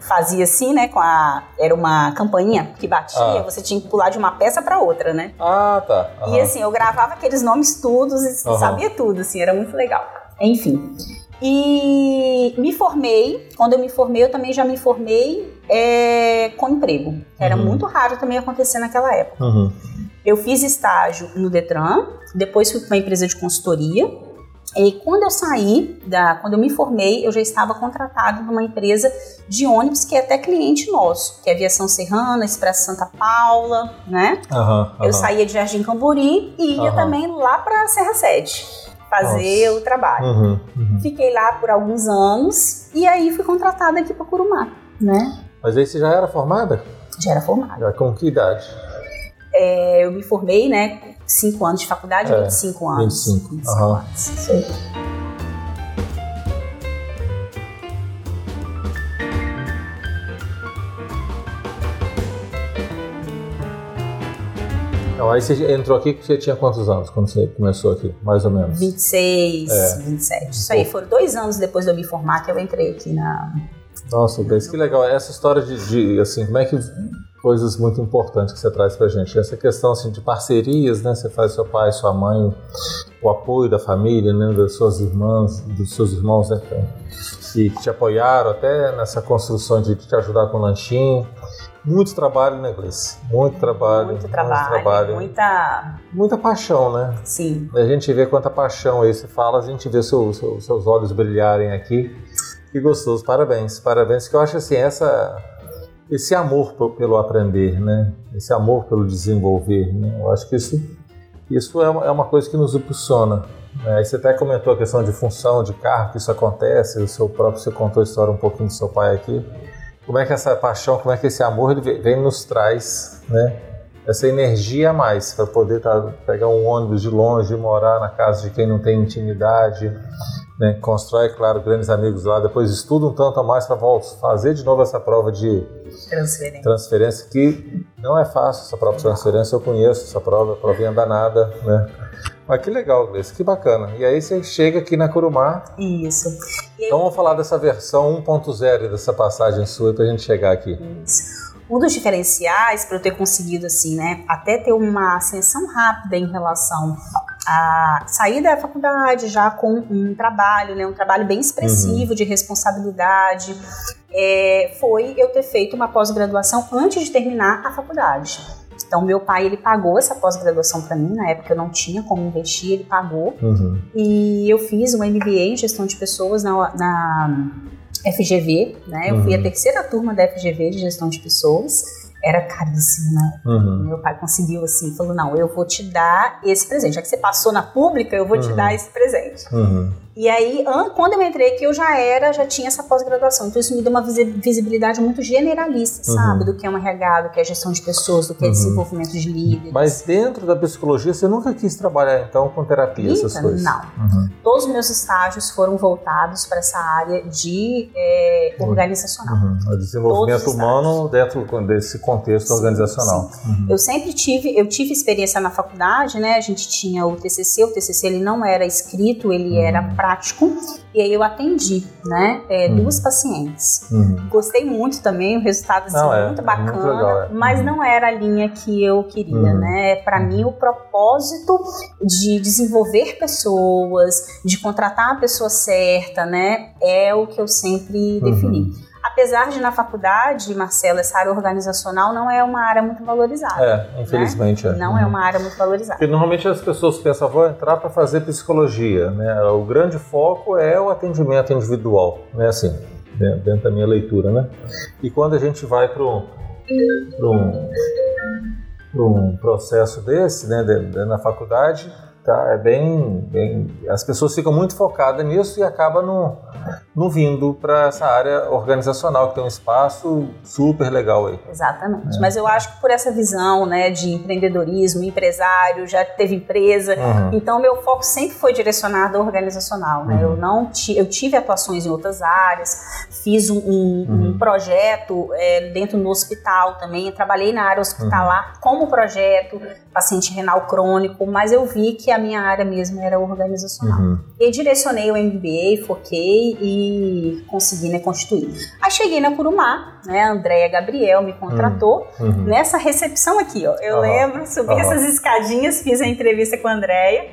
[SPEAKER 1] Fazia assim, né, com a... Era uma campainha que batia,
[SPEAKER 2] Ah.
[SPEAKER 1] você tinha que pular de uma peça para outra, né?
[SPEAKER 2] Ah, tá.
[SPEAKER 1] E assim, eu gravava aqueles nomes todos e sabia tudo, assim, era muito legal. Enfim. E me formei. Quando eu me formei, eu também já me formei é, com emprego. Era
[SPEAKER 2] Uhum.
[SPEAKER 1] muito raro também acontecer naquela época.
[SPEAKER 2] Uhum.
[SPEAKER 1] Eu fiz estágio no Detran, depois fui para uma empresa de consultoria. E quando eu saí, da, quando eu me formei, eu já estava contratado numa empresa de ônibus que é até cliente nosso, que é Aviação Serrana, Expresso Santa Paula, né?
[SPEAKER 2] Aham,
[SPEAKER 1] Eu saía de Jardim Camburi e ia também lá para Serra Sede fazer
[SPEAKER 2] Nossa.
[SPEAKER 1] o trabalho.
[SPEAKER 2] Uhum, uhum.
[SPEAKER 1] Fiquei lá por alguns anos e aí fui contratada aqui para Curumá, né?
[SPEAKER 2] Mas aí você já era formada?
[SPEAKER 1] Já era formada.
[SPEAKER 2] Já com que idade?
[SPEAKER 1] É, eu me formei, né? Cinco anos de faculdade,
[SPEAKER 2] É,
[SPEAKER 1] 25 anos.
[SPEAKER 2] 25, aham.
[SPEAKER 1] anos. Isso aí.
[SPEAKER 2] Então, aí você entrou aqui que você tinha quantos anos quando você começou aqui, mais ou menos?
[SPEAKER 1] 26,
[SPEAKER 2] É.
[SPEAKER 1] 27. Isso aí, foram dois anos depois de eu me formar que eu entrei aqui na.
[SPEAKER 2] Nossa, Grace, que legal. Essa história de, de, assim, como é que coisas muito importantes que você traz pra gente. Essa questão assim de parcerias, né? Você faz seu pai, sua mãe, o apoio da família, né? Das suas irmãs, dos seus irmãos, né? Que te apoiaram até nessa construção de te ajudar com o lanchinho. Muito trabalho, né, Gleice? Muito trabalho.
[SPEAKER 1] Muito trabalho,
[SPEAKER 2] trabalho.
[SPEAKER 1] muita.
[SPEAKER 2] Muita paixão, né?
[SPEAKER 1] Sim,
[SPEAKER 2] A gente vê quanta paixão aí você fala, a gente vê seu, seu- seus olhos brilharem aqui. Que gostoso, parabéns, parabéns. Que eu acho assim, essa, esse amor pe- pelo aprender, né? Esse amor pelo desenvolver, né? Eu acho que isso, isso é, uma, é uma coisa que nos impulsiona. Aí você até comentou a questão de função de carro, que isso acontece, o seu próprio, você contou a história um pouquinho do seu pai aqui. Como é que essa paixão, como é que esse amor ele vem nos traz, né? essa energia a mais para poder tá, pegar um ônibus de longe, morar na casa de quem não tem intimidade, né? constrói, claro, grandes amigos lá, depois estuda um tanto a mais para fazer de novo essa prova de
[SPEAKER 1] transferência.
[SPEAKER 2] transferência, que não é fácil essa prova de transferência, eu conheço essa prova, provinha danada, né? Mas que legal, Gleice, que bacana. E aí você chega aqui na Curumá,
[SPEAKER 1] Isso. Aí,
[SPEAKER 2] então vamos falar dessa versão 1.0 dessa passagem sua para a gente chegar aqui.
[SPEAKER 1] Isso. Um dos diferenciais para eu ter conseguido assim, né, até ter uma ascensão rápida em relação a sair da faculdade já com um trabalho, né, um trabalho bem expressivo de responsabilidade, é, foi eu ter feito uma pós-graduação antes de terminar a faculdade. Então meu pai ele pagou essa pós-graduação para mim, na época eu não tinha como investir, ele pagou
[SPEAKER 2] Uhum.
[SPEAKER 1] e eu fiz um MBA em gestão de pessoas na, na FGV, né? Eu fui a
[SPEAKER 2] Uhum.
[SPEAKER 1] terceira turma da FGV de gestão de pessoas. Era caríssimo, né?
[SPEAKER 2] Uhum.
[SPEAKER 1] Meu pai conseguiu assim, falou: não, eu vou te dar esse presente. Já que você passou na pública, eu vou te
[SPEAKER 2] Uhum.
[SPEAKER 1] dar esse presente.
[SPEAKER 2] Uhum.
[SPEAKER 1] E aí, an- quando eu entrei aqui, eu já era, já tinha essa pós-graduação. Então, isso me deu uma visi- visibilidade muito generalista,
[SPEAKER 2] Uhum.
[SPEAKER 1] sabe? Do que é um RH, do que é gestão de pessoas, do que é
[SPEAKER 2] Uhum.
[SPEAKER 1] desenvolvimento de líderes.
[SPEAKER 2] Mas dentro da psicologia, você nunca quis trabalhar então com terapia, essas
[SPEAKER 1] Eita,
[SPEAKER 2] coisas?
[SPEAKER 1] não.
[SPEAKER 2] Uhum.
[SPEAKER 1] Todos os meus estágios foram voltados para essa área de é,
[SPEAKER 2] Uhum.
[SPEAKER 1] organizacional.
[SPEAKER 2] Uhum. O desenvolvimento
[SPEAKER 1] Todos
[SPEAKER 2] humano dentro desse contexto
[SPEAKER 1] Sim,
[SPEAKER 2] organizacional. Uhum.
[SPEAKER 1] Eu sempre tive, eu tive experiência na faculdade, né? A gente tinha o TCC, o TCC ele não era escrito, ele era prático. E aí eu atendi, né? é,
[SPEAKER 2] Uhum.
[SPEAKER 1] Duas pacientes.
[SPEAKER 2] Uhum.
[SPEAKER 1] Gostei muito também, o resultado assim,
[SPEAKER 2] Não, é,
[SPEAKER 1] muito
[SPEAKER 2] é
[SPEAKER 1] bacana,
[SPEAKER 2] muito legal, é.
[SPEAKER 1] mas
[SPEAKER 2] Uhum.
[SPEAKER 1] não era a linha que eu queria,
[SPEAKER 2] Uhum.
[SPEAKER 1] né? Para mim, o propósito de desenvolver pessoas, de contratar a pessoa certa, né? É o que eu sempre
[SPEAKER 2] Uhum.
[SPEAKER 1] defini. Apesar de na faculdade, Marcelo, essa área organizacional não é uma área muito valorizada.
[SPEAKER 2] É, infelizmente é.
[SPEAKER 1] Não
[SPEAKER 2] Uhum.
[SPEAKER 1] é uma área muito valorizada.
[SPEAKER 2] Porque normalmente as pessoas pensam, vou entrar para fazer psicologia, né? O grande foco é o atendimento individual, né? Assim, dentro da minha leitura, né? E quando a gente vai para um, um, um processo desse, né? de- de- na faculdade, tá? É bem, bem, as pessoas ficam muito focadas nisso e acabam não, não vindo para essa área organizacional que tem um espaço super legal aí.
[SPEAKER 1] Exatamente.
[SPEAKER 2] É.
[SPEAKER 1] Mas eu acho que por essa visão, né, de empreendedorismo, empresário, já teve empresa,
[SPEAKER 2] Uhum.
[SPEAKER 1] Então, meu foco sempre foi direcionado ao organizacional. Né?
[SPEAKER 2] Uhum.
[SPEAKER 1] Eu não eu tive atuações em outras áreas, fiz um, um- um
[SPEAKER 2] Uhum.
[SPEAKER 1] projeto é, dentro do hospital também. Trabalhei na área hospitalar
[SPEAKER 2] Uhum.
[SPEAKER 1] como projeto, paciente renal crônico, mas eu vi que a minha área mesmo era organizacional.
[SPEAKER 2] Uhum.
[SPEAKER 1] E direcionei o MBA, foquei e consegui né, constituir. Aí cheguei na Curumá, né? A Andréia Gabriel me contratou.
[SPEAKER 2] Uhum.
[SPEAKER 1] Nessa recepção aqui, ó, eu
[SPEAKER 2] Aham.
[SPEAKER 1] lembro, subi essas escadinhas, fiz a entrevista com a Andréia.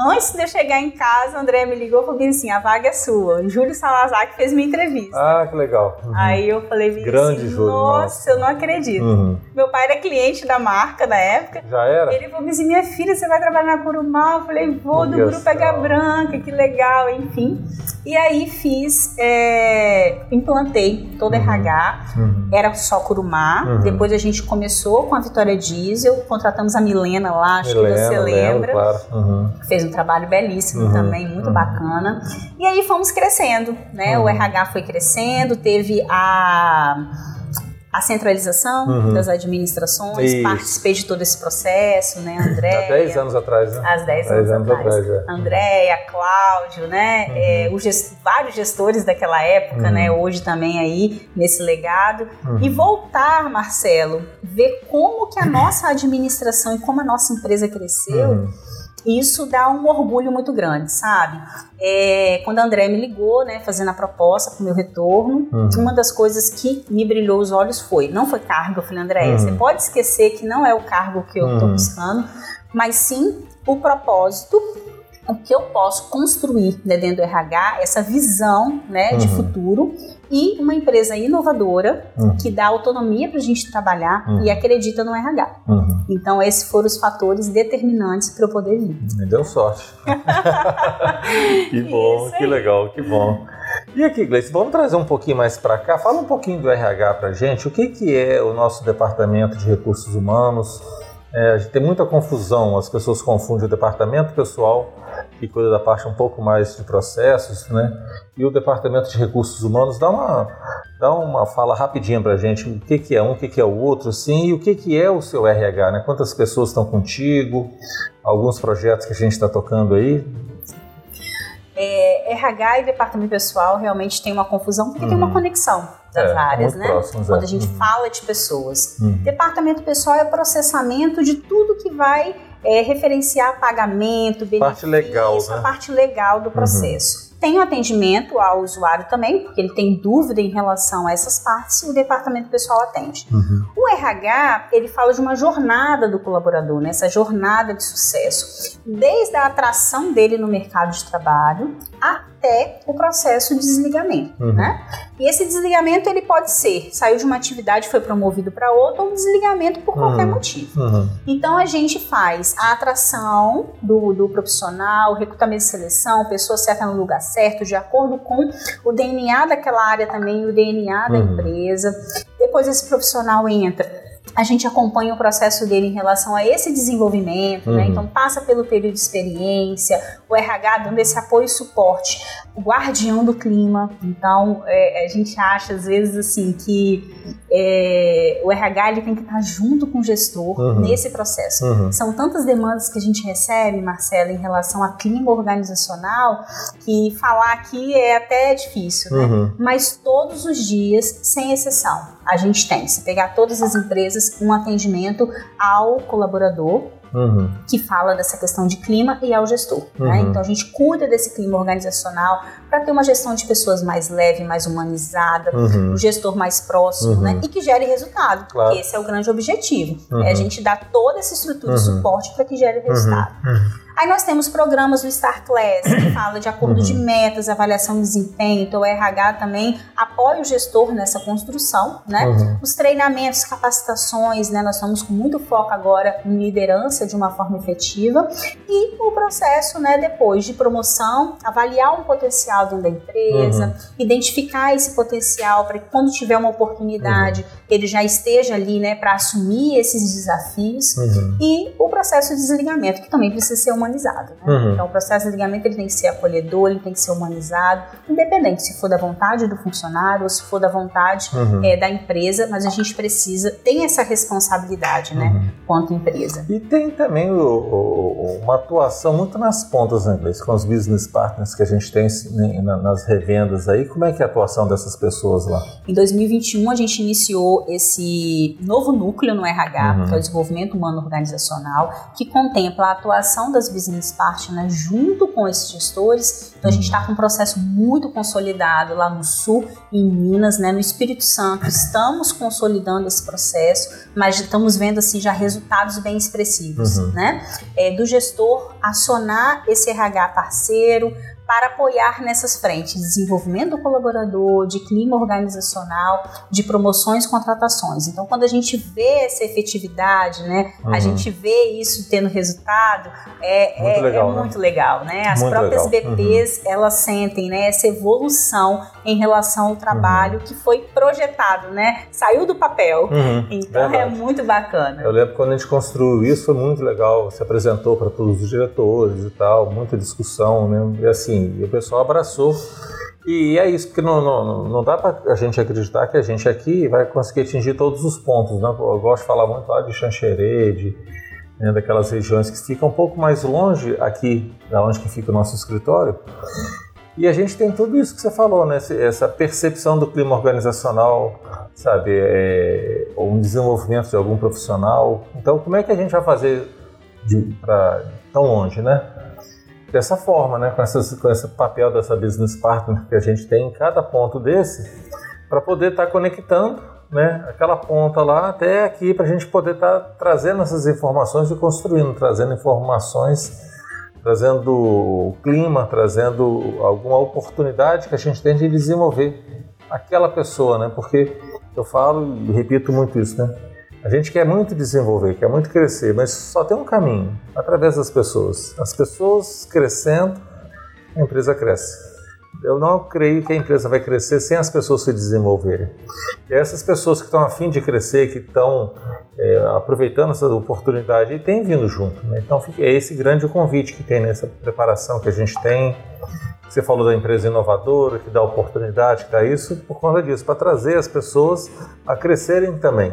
[SPEAKER 1] Antes de eu chegar em casa, o André me ligou e falou assim: a vaga é sua. Júlio Salazar que fez minha entrevista.
[SPEAKER 2] Ah, que legal.
[SPEAKER 1] Uhum. Aí eu falei
[SPEAKER 2] Grande
[SPEAKER 1] assim,
[SPEAKER 2] Júlio,
[SPEAKER 1] nossa,
[SPEAKER 2] nossa.
[SPEAKER 1] eu não acredito.
[SPEAKER 2] Uhum.
[SPEAKER 1] Meu pai era cliente da marca na época.
[SPEAKER 2] Já era?
[SPEAKER 1] Ele falou assim: minha filha, você vai trabalhar na Curumá? Eu falei, vou, do
[SPEAKER 2] Olha
[SPEAKER 1] Grupo H
[SPEAKER 2] só.
[SPEAKER 1] Branca, que legal, enfim. E aí fiz, é, implantei todo
[SPEAKER 2] Uhum.
[SPEAKER 1] RH,
[SPEAKER 2] Uhum.
[SPEAKER 1] era só Curumá.
[SPEAKER 2] Uhum.
[SPEAKER 1] Depois a gente começou com a Vitória Diesel, contratamos a Milena lá, acho
[SPEAKER 2] Me
[SPEAKER 1] que você
[SPEAKER 2] lembro, lembro,
[SPEAKER 1] lembra.
[SPEAKER 2] claro. Uhum.
[SPEAKER 1] Fez um trabalho belíssimo
[SPEAKER 2] Uhum,
[SPEAKER 1] também, muito
[SPEAKER 2] uhum.
[SPEAKER 1] bacana. E aí fomos crescendo, né? O
[SPEAKER 2] Uhum.
[SPEAKER 1] RH foi crescendo, teve a, a centralização
[SPEAKER 2] Uhum.
[SPEAKER 1] das administrações,
[SPEAKER 2] Isso.
[SPEAKER 1] participei de todo esse processo, né, André?
[SPEAKER 2] Há 10 anos atrás, né?
[SPEAKER 1] Há 10
[SPEAKER 2] 10
[SPEAKER 1] anos,
[SPEAKER 2] anos
[SPEAKER 1] atrás.
[SPEAKER 2] atrás, é.
[SPEAKER 1] Andréia, Cláudio, né?
[SPEAKER 2] Uhum.
[SPEAKER 1] É, os gest- vários gestores daquela época,
[SPEAKER 2] Uhum.
[SPEAKER 1] né? Hoje também aí nesse legado.
[SPEAKER 2] Uhum.
[SPEAKER 1] E voltar, Marcelo, ver como que a nossa administração e como a nossa empresa cresceu,
[SPEAKER 2] Uhum.
[SPEAKER 1] Isso dá um orgulho muito grande, sabe? É, quando a André me ligou, né, fazendo a proposta para o meu retorno,
[SPEAKER 2] Uhum.
[SPEAKER 1] uma das coisas que me brilhou os olhos foi, não foi cargo, eu falei, Andréia,
[SPEAKER 2] Uhum.
[SPEAKER 1] você pode esquecer que não é o cargo que eu estou
[SPEAKER 2] Uhum.
[SPEAKER 1] buscando, mas sim o propósito, o que eu posso construir né, dentro do RH, essa visão né, de
[SPEAKER 2] Uhum.
[SPEAKER 1] futuro e uma empresa inovadora
[SPEAKER 2] Uhum.
[SPEAKER 1] que dá autonomia para a gente trabalhar
[SPEAKER 2] Uhum.
[SPEAKER 1] e acredita no RH.
[SPEAKER 2] Uhum.
[SPEAKER 1] Então, esses foram os fatores determinantes para eu poder vir.
[SPEAKER 2] Me deu sorte. que bom, que legal, que bom. E aqui, Gleice, vamos trazer um pouquinho mais para cá. Fala um pouquinho do RH para gente. O que, que é o nosso departamento de recursos humanos? É, a gente tem muita confusão, as pessoas confundem o departamento pessoal, que cuida da parte um pouco mais de processos, né? E o departamento de recursos humanos. Dá uma, dá uma fala rapidinha para gente. O que, que é um, o que, que é o outro, sim, e o que, que é o seu RH, né? Quantas pessoas estão contigo? Alguns projetos que a gente está tocando aí.
[SPEAKER 1] É, RH e departamento pessoal realmente tem uma confusão, porque tem
[SPEAKER 2] Uhum.
[SPEAKER 1] uma conexão das
[SPEAKER 2] É,
[SPEAKER 1] áreas, né?
[SPEAKER 2] próximos, é.
[SPEAKER 1] Quando a gente
[SPEAKER 2] Uhum.
[SPEAKER 1] fala de pessoas.
[SPEAKER 2] Uhum.
[SPEAKER 1] Departamento pessoal é processamento de tudo que vai é, referenciar pagamento, benefício,
[SPEAKER 2] Parte legal,
[SPEAKER 1] a
[SPEAKER 2] né? Uhum.
[SPEAKER 1] parte legal do processo. Tem o atendimento ao usuário também, porque ele tem dúvida em relação a essas partes e o departamento pessoal atende.
[SPEAKER 2] Uhum.
[SPEAKER 1] O RH, ele fala de uma jornada do colaborador, né? essa jornada de sucesso, desde a atração dele no mercado de trabalho até o processo de desligamento,
[SPEAKER 2] Uhum.
[SPEAKER 1] né? E esse desligamento ele pode ser, saiu de uma atividade, foi promovido para outra, ou desligamento por qualquer
[SPEAKER 2] Uhum.
[SPEAKER 1] motivo.
[SPEAKER 2] Uhum.
[SPEAKER 1] Então a gente faz a atração do, do profissional, recrutamento e seleção, pessoa certa no lugar certo, de acordo com o DNA daquela área também, o DNA da
[SPEAKER 2] Uhum.
[SPEAKER 1] empresa. Depois esse profissional entra. A gente acompanha o processo dele em relação a esse desenvolvimento, né?
[SPEAKER 2] Uhum.
[SPEAKER 1] Então passa pelo período de experiência, o RH dando esse apoio e suporte, o guardião do clima. Então é, a gente acha às vezes assim que é, o RH ele tem que estar junto com o gestor
[SPEAKER 2] Uhum.
[SPEAKER 1] nesse processo.
[SPEAKER 2] Uhum.
[SPEAKER 1] São tantas demandas que a gente recebe, Marcela, em relação a clima organizacional, que falar aqui é até difícil, né?
[SPEAKER 2] Uhum.
[SPEAKER 1] Mas todos os dias, sem exceção, a gente tem, se pegar todas as empresas, um atendimento ao colaborador
[SPEAKER 2] Uhum.
[SPEAKER 1] que fala dessa questão de clima e ao gestor. né?
[SPEAKER 2] Uhum.
[SPEAKER 1] Então a gente cuida desse clima organizacional para ter uma gestão de pessoas mais leve, mais humanizada,
[SPEAKER 2] Uhum.
[SPEAKER 1] o gestor mais próximo,
[SPEAKER 2] Uhum.
[SPEAKER 1] né? E que gere resultado.
[SPEAKER 2] Claro.
[SPEAKER 1] Porque esse é o grande objetivo.
[SPEAKER 2] Uhum.
[SPEAKER 1] É a gente dar toda essa estrutura de
[SPEAKER 2] Uhum.
[SPEAKER 1] suporte para que gere resultado.
[SPEAKER 2] Uhum.
[SPEAKER 1] Aí nós temos programas do Star Class, que fala de acordo
[SPEAKER 2] Uhum.
[SPEAKER 1] de metas, avaliação de desempenho. Então o RH também apoia o gestor nessa construção, né?
[SPEAKER 2] Uhum.
[SPEAKER 1] Os treinamentos, capacitações, né? Nós estamos com muito foco agora em liderança de uma forma efetiva e o processo, né? Depois de promoção, avaliar um potencial dentro da empresa,
[SPEAKER 2] Uhum.
[SPEAKER 1] identificar esse potencial para que quando tiver uma oportunidade ele já esteja ali, né? Para assumir esses desafios
[SPEAKER 2] Uhum.
[SPEAKER 1] e o processo de desligamento que também precisa ser humanizado. Né?
[SPEAKER 2] Uhum.
[SPEAKER 1] Então o processo de desligamento ele tem que ser acolhedor, ele tem que ser humanizado, independente se for da vontade do funcionário ou se for da vontade
[SPEAKER 2] Uhum.
[SPEAKER 1] é, da empresa, mas a gente precisa, tem essa responsabilidade, né,
[SPEAKER 2] Uhum.
[SPEAKER 1] quanto empresa.
[SPEAKER 2] E tem também o- o- uma atuação muito nas pontas em inglês, com os business partners que a gente tem né, na- nas revendas aí. Como é que é a atuação dessas pessoas lá?
[SPEAKER 1] Em 2021 a gente iniciou esse novo núcleo no RH,
[SPEAKER 2] Uhum.
[SPEAKER 1] que é o desenvolvimento humano organizacional, que contempla a atuação das Business Partner junto com esses gestores. Então a gente está com um processo muito consolidado lá no Sul, em Minas, né, no Espírito Santo. Estamos consolidando esse processo, mas estamos vendo assim já resultados bem expressivos, uhum. né? É, do gestor acionar esse RH parceiro, para apoiar nessas frentes, desenvolvimento do colaborador, de clima organizacional, de promoções e contratações. Então, quando a gente vê essa efetividade, né, uhum. a gente vê isso tendo resultado, é muito, é, legal, é né? muito legal, né? As muito próprias legal. BPs, uhum. elas sentem, né, essa evolução em relação ao trabalho uhum. que foi projetado, né? Saiu do papel. Uhum. Então, é Verdade. é muito bacana.
[SPEAKER 2] Eu lembro quando a gente construiu isso, foi muito legal, se apresentou para todos os diretores e tal, muita discussão, né? E assim, e o pessoal abraçou. E é isso, porque não, não, não dá para a gente acreditar que a gente aqui vai conseguir atingir todos os pontos. Né? Eu gosto de falar muito lá de Xanxerê, de, né, daquelas regiões que ficam um pouco mais longe aqui, da onde que fica o nosso escritório. E a gente tem tudo isso que você falou, né? Essa percepção do clima organizacional, sabe? É, um desenvolvimento de algum profissional. Então, como é que a gente vai fazer para tão longe, né? Dessa forma, né? com, essas, com esse papel dessa business partner que a gente tem em cada ponto desse, para poder estar tá conectando né, aquela ponta lá até aqui, para a gente poder estar tá trazendo essas informações e construindo, trazendo informações, trazendo o clima, trazendo alguma oportunidade que a gente tem de desenvolver aquela pessoa, né? Porque eu falo e repito muito isso, né? A gente quer muito desenvolver, quer muito crescer, mas só tem um caminho através das pessoas. As pessoas crescendo, a empresa cresce. Eu não creio que a empresa vai crescer sem as pessoas se desenvolverem. E essas pessoas que estão afim de crescer, que estão é, aproveitando essa oportunidade e têm vindo junto. Né? Então é esse grande convite que tem nessa preparação que a gente tem. Você falou da empresa inovadora, que dá oportunidade, que isso por conta disso, para trazer as pessoas a crescerem também.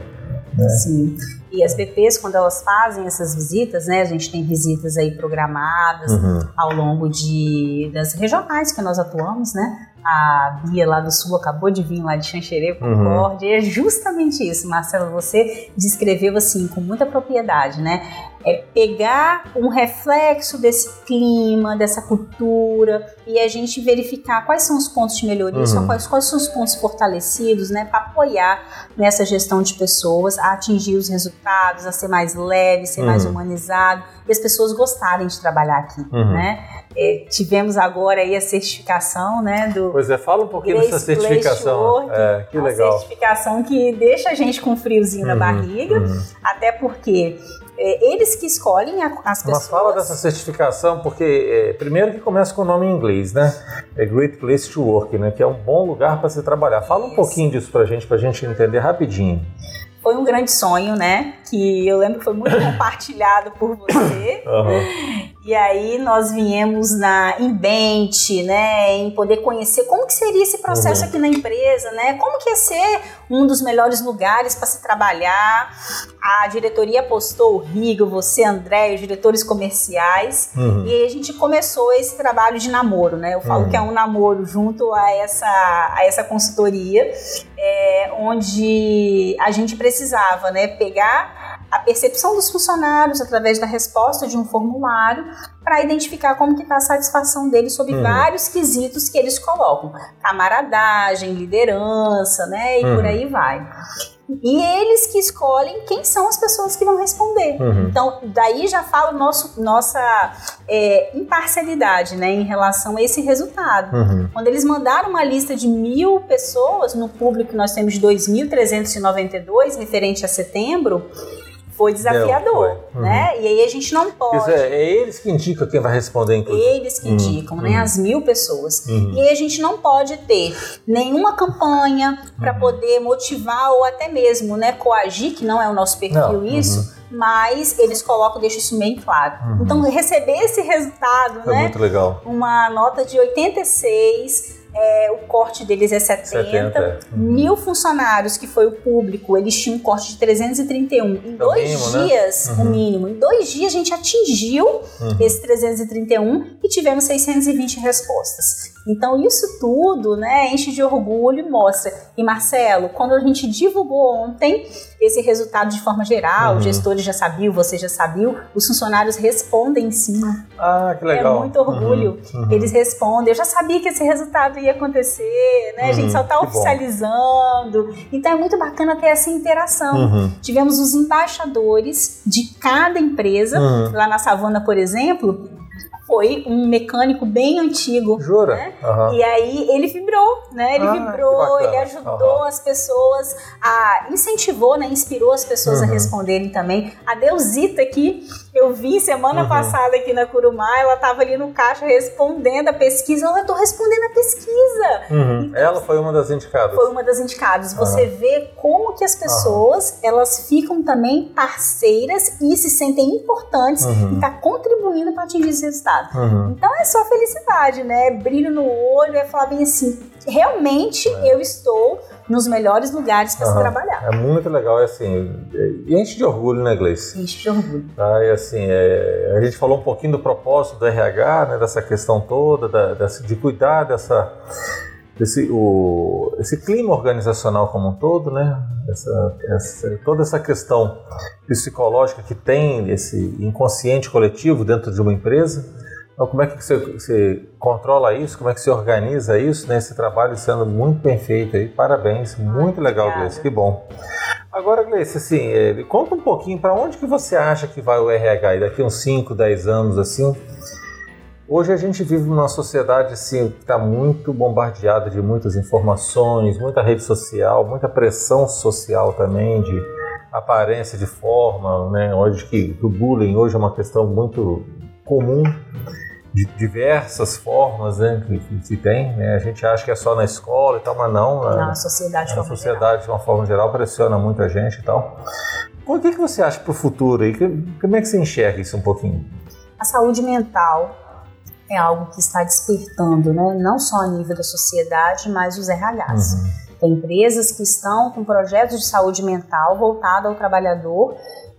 [SPEAKER 1] Né? Sim. E as BPs, quando elas fazem essas visitas, né, a gente tem visitas aí programadas uhum. ao longo de, das regionais que nós atuamos, né? A Bia lá do Sul acabou de vir lá de Xanxerê, Concorde, uhum. é justamente isso, Marcelo, você descreveu assim com muita propriedade, né? É pegar um reflexo desse clima, dessa cultura e a gente verificar quais são os pontos de melhoria, uhum. quais, quais são os pontos fortalecidos, né, para apoiar nessa gestão de pessoas a atingir os resultados, a ser mais leve, ser uhum. mais humanizado e as pessoas gostarem de trabalhar aqui, uhum. né? É, tivemos agora aí a certificação, né? Do
[SPEAKER 2] pois é, fala um pouquinho Grace dessa certificação. É, que legal.
[SPEAKER 1] Uma certificação que deixa a gente com um friozinho na uhum. barriga, uhum. até porque é, eles que escolhem a, as pessoas.
[SPEAKER 2] Mas fala dessa certificação, porque é, primeiro que começa com o nome em inglês, né? É Great Place to Work, né? Que é um bom lugar para se trabalhar. Fala um Isso. pouquinho disso para gente, para gente entender rapidinho
[SPEAKER 1] foi um grande sonho, né? Que eu lembro que foi muito compartilhado por você. Uhum. E aí nós viemos na em né, em poder conhecer como que seria esse processo uhum. aqui na empresa, né? Como que ia ser um dos melhores lugares para se trabalhar. A diretoria apostou o Rigo, você, André, os diretores comerciais. Uhum. E aí a gente começou esse trabalho de namoro, né? Eu falo uhum. que é um namoro junto a essa a essa consultoria, é, onde a gente precisava, né, pegar a percepção dos funcionários através da resposta de um formulário para identificar como que está a satisfação deles sobre uhum. vários quesitos que eles colocam. Camaradagem, liderança, né? E uhum. por aí vai. E eles que escolhem quem são as pessoas que vão responder. Uhum. Então, daí já fala nosso, nossa é, imparcialidade né, em relação a esse resultado. Uhum. Quando eles mandaram uma lista de mil pessoas, no público nós temos 2.392, referente a setembro, foi desafiador, Deu, foi. né? Uhum. E aí a gente não pode.
[SPEAKER 2] É, é, eles que indicam quem vai responder, inclusive.
[SPEAKER 1] Eles que uhum. indicam, né? Uhum. As mil pessoas. Uhum. E aí a gente não pode ter nenhuma campanha para uhum. poder motivar ou até mesmo, né, coagir, que não é o nosso perfil não. isso. Mas eles colocam, deixam isso bem claro. Então, receber esse resultado,
[SPEAKER 2] é
[SPEAKER 1] né?
[SPEAKER 2] Muito legal.
[SPEAKER 1] Uma nota de 86 é, o corte deles é 70. 70 é. Mil funcionários, que foi o público, eles tinham um corte de 331. Em é dois mínimo, né? dias, né? uhum. o mínimo, em dois dias a gente atingiu uhum. esse 331 e tivemos 620 respostas. Então isso tudo, né, enche de orgulho e mostra. E Marcelo, quando a gente divulgou ontem esse resultado de forma geral, uhum. os gestores já sabiam, você já sabia, os funcionários respondem em cima.
[SPEAKER 2] Ah, que legal.
[SPEAKER 1] É muito orgulho. Uhum. Uhum. Eles respondem. Eu já sabia que esse resultado ia acontecer, né? a gente só está oficializando. Bom. Então é muito bacana ter essa interação. Uhum. Tivemos os embaixadores de cada empresa, uhum. lá na Savana, por exemplo, foi um mecânico bem antigo.
[SPEAKER 2] Jura?
[SPEAKER 1] Né? Uhum. E aí ele vibrou, né? Ele ah, vibrou, ele ajudou uhum. as pessoas a. incentivou, né? Inspirou as pessoas uhum. a responderem também. A Deusita aqui, eu vi semana uhum. passada aqui na Curumá, ela estava ali no caixa respondendo a pesquisa. Eu estou respondendo a pesquisa.
[SPEAKER 2] Uhum. Então, ela foi uma das indicadas.
[SPEAKER 1] Foi uma das indicadas. Você vê como que as pessoas elas ficam também parceiras e se sentem importantes uhum. e tá contribuindo para atingir esse resultado. Uhum. Então é só felicidade, né? Brilho no olho, é falar bem assim, realmente é. eu estou nos melhores lugares para se trabalhar.
[SPEAKER 2] É muito legal, é assim, e enche de orgulho, né, Gleice?
[SPEAKER 1] Enche de orgulho.
[SPEAKER 2] Tá, e assim, é, a gente falou um pouquinho do propósito do RH, né, dessa questão toda, da, dessa, de cuidar dessa, desse, o, esse clima organizacional como um todo, né, essa, essa, toda essa questão psicológica que tem esse inconsciente coletivo dentro de uma empresa, então, como é que você, você, controla isso? Como é que você organiza isso? Né? Esse trabalho sendo muito bem feito aí. Parabéns, muito legal, Gleice, que bom. Agora, Gleice, assim, é, conta um pouquinho para onde que você acha que vai o RH daqui uns 5, 10 anos, assim? Hoje a gente vive numa sociedade assim, que está muito bombardeada de muitas informações, muita rede social, muita pressão social também de aparência, de forma, né? Hoje que o bullying hoje é uma questão muito comum de diversas formas né, que, que tem. Né? A gente acha que é só na escola e tal, mas não.
[SPEAKER 1] Na, na sociedade,
[SPEAKER 2] na sociedade de uma forma geral pressiona muita gente e tal. O que, que você acha para o futuro aí? Como é que você enxerga isso um pouquinho?
[SPEAKER 1] A saúde mental é algo que está despertando, né? não só a nível da sociedade, mas os RHs. Uhum. Tem empresas que estão com projetos de saúde mental voltado ao trabalhador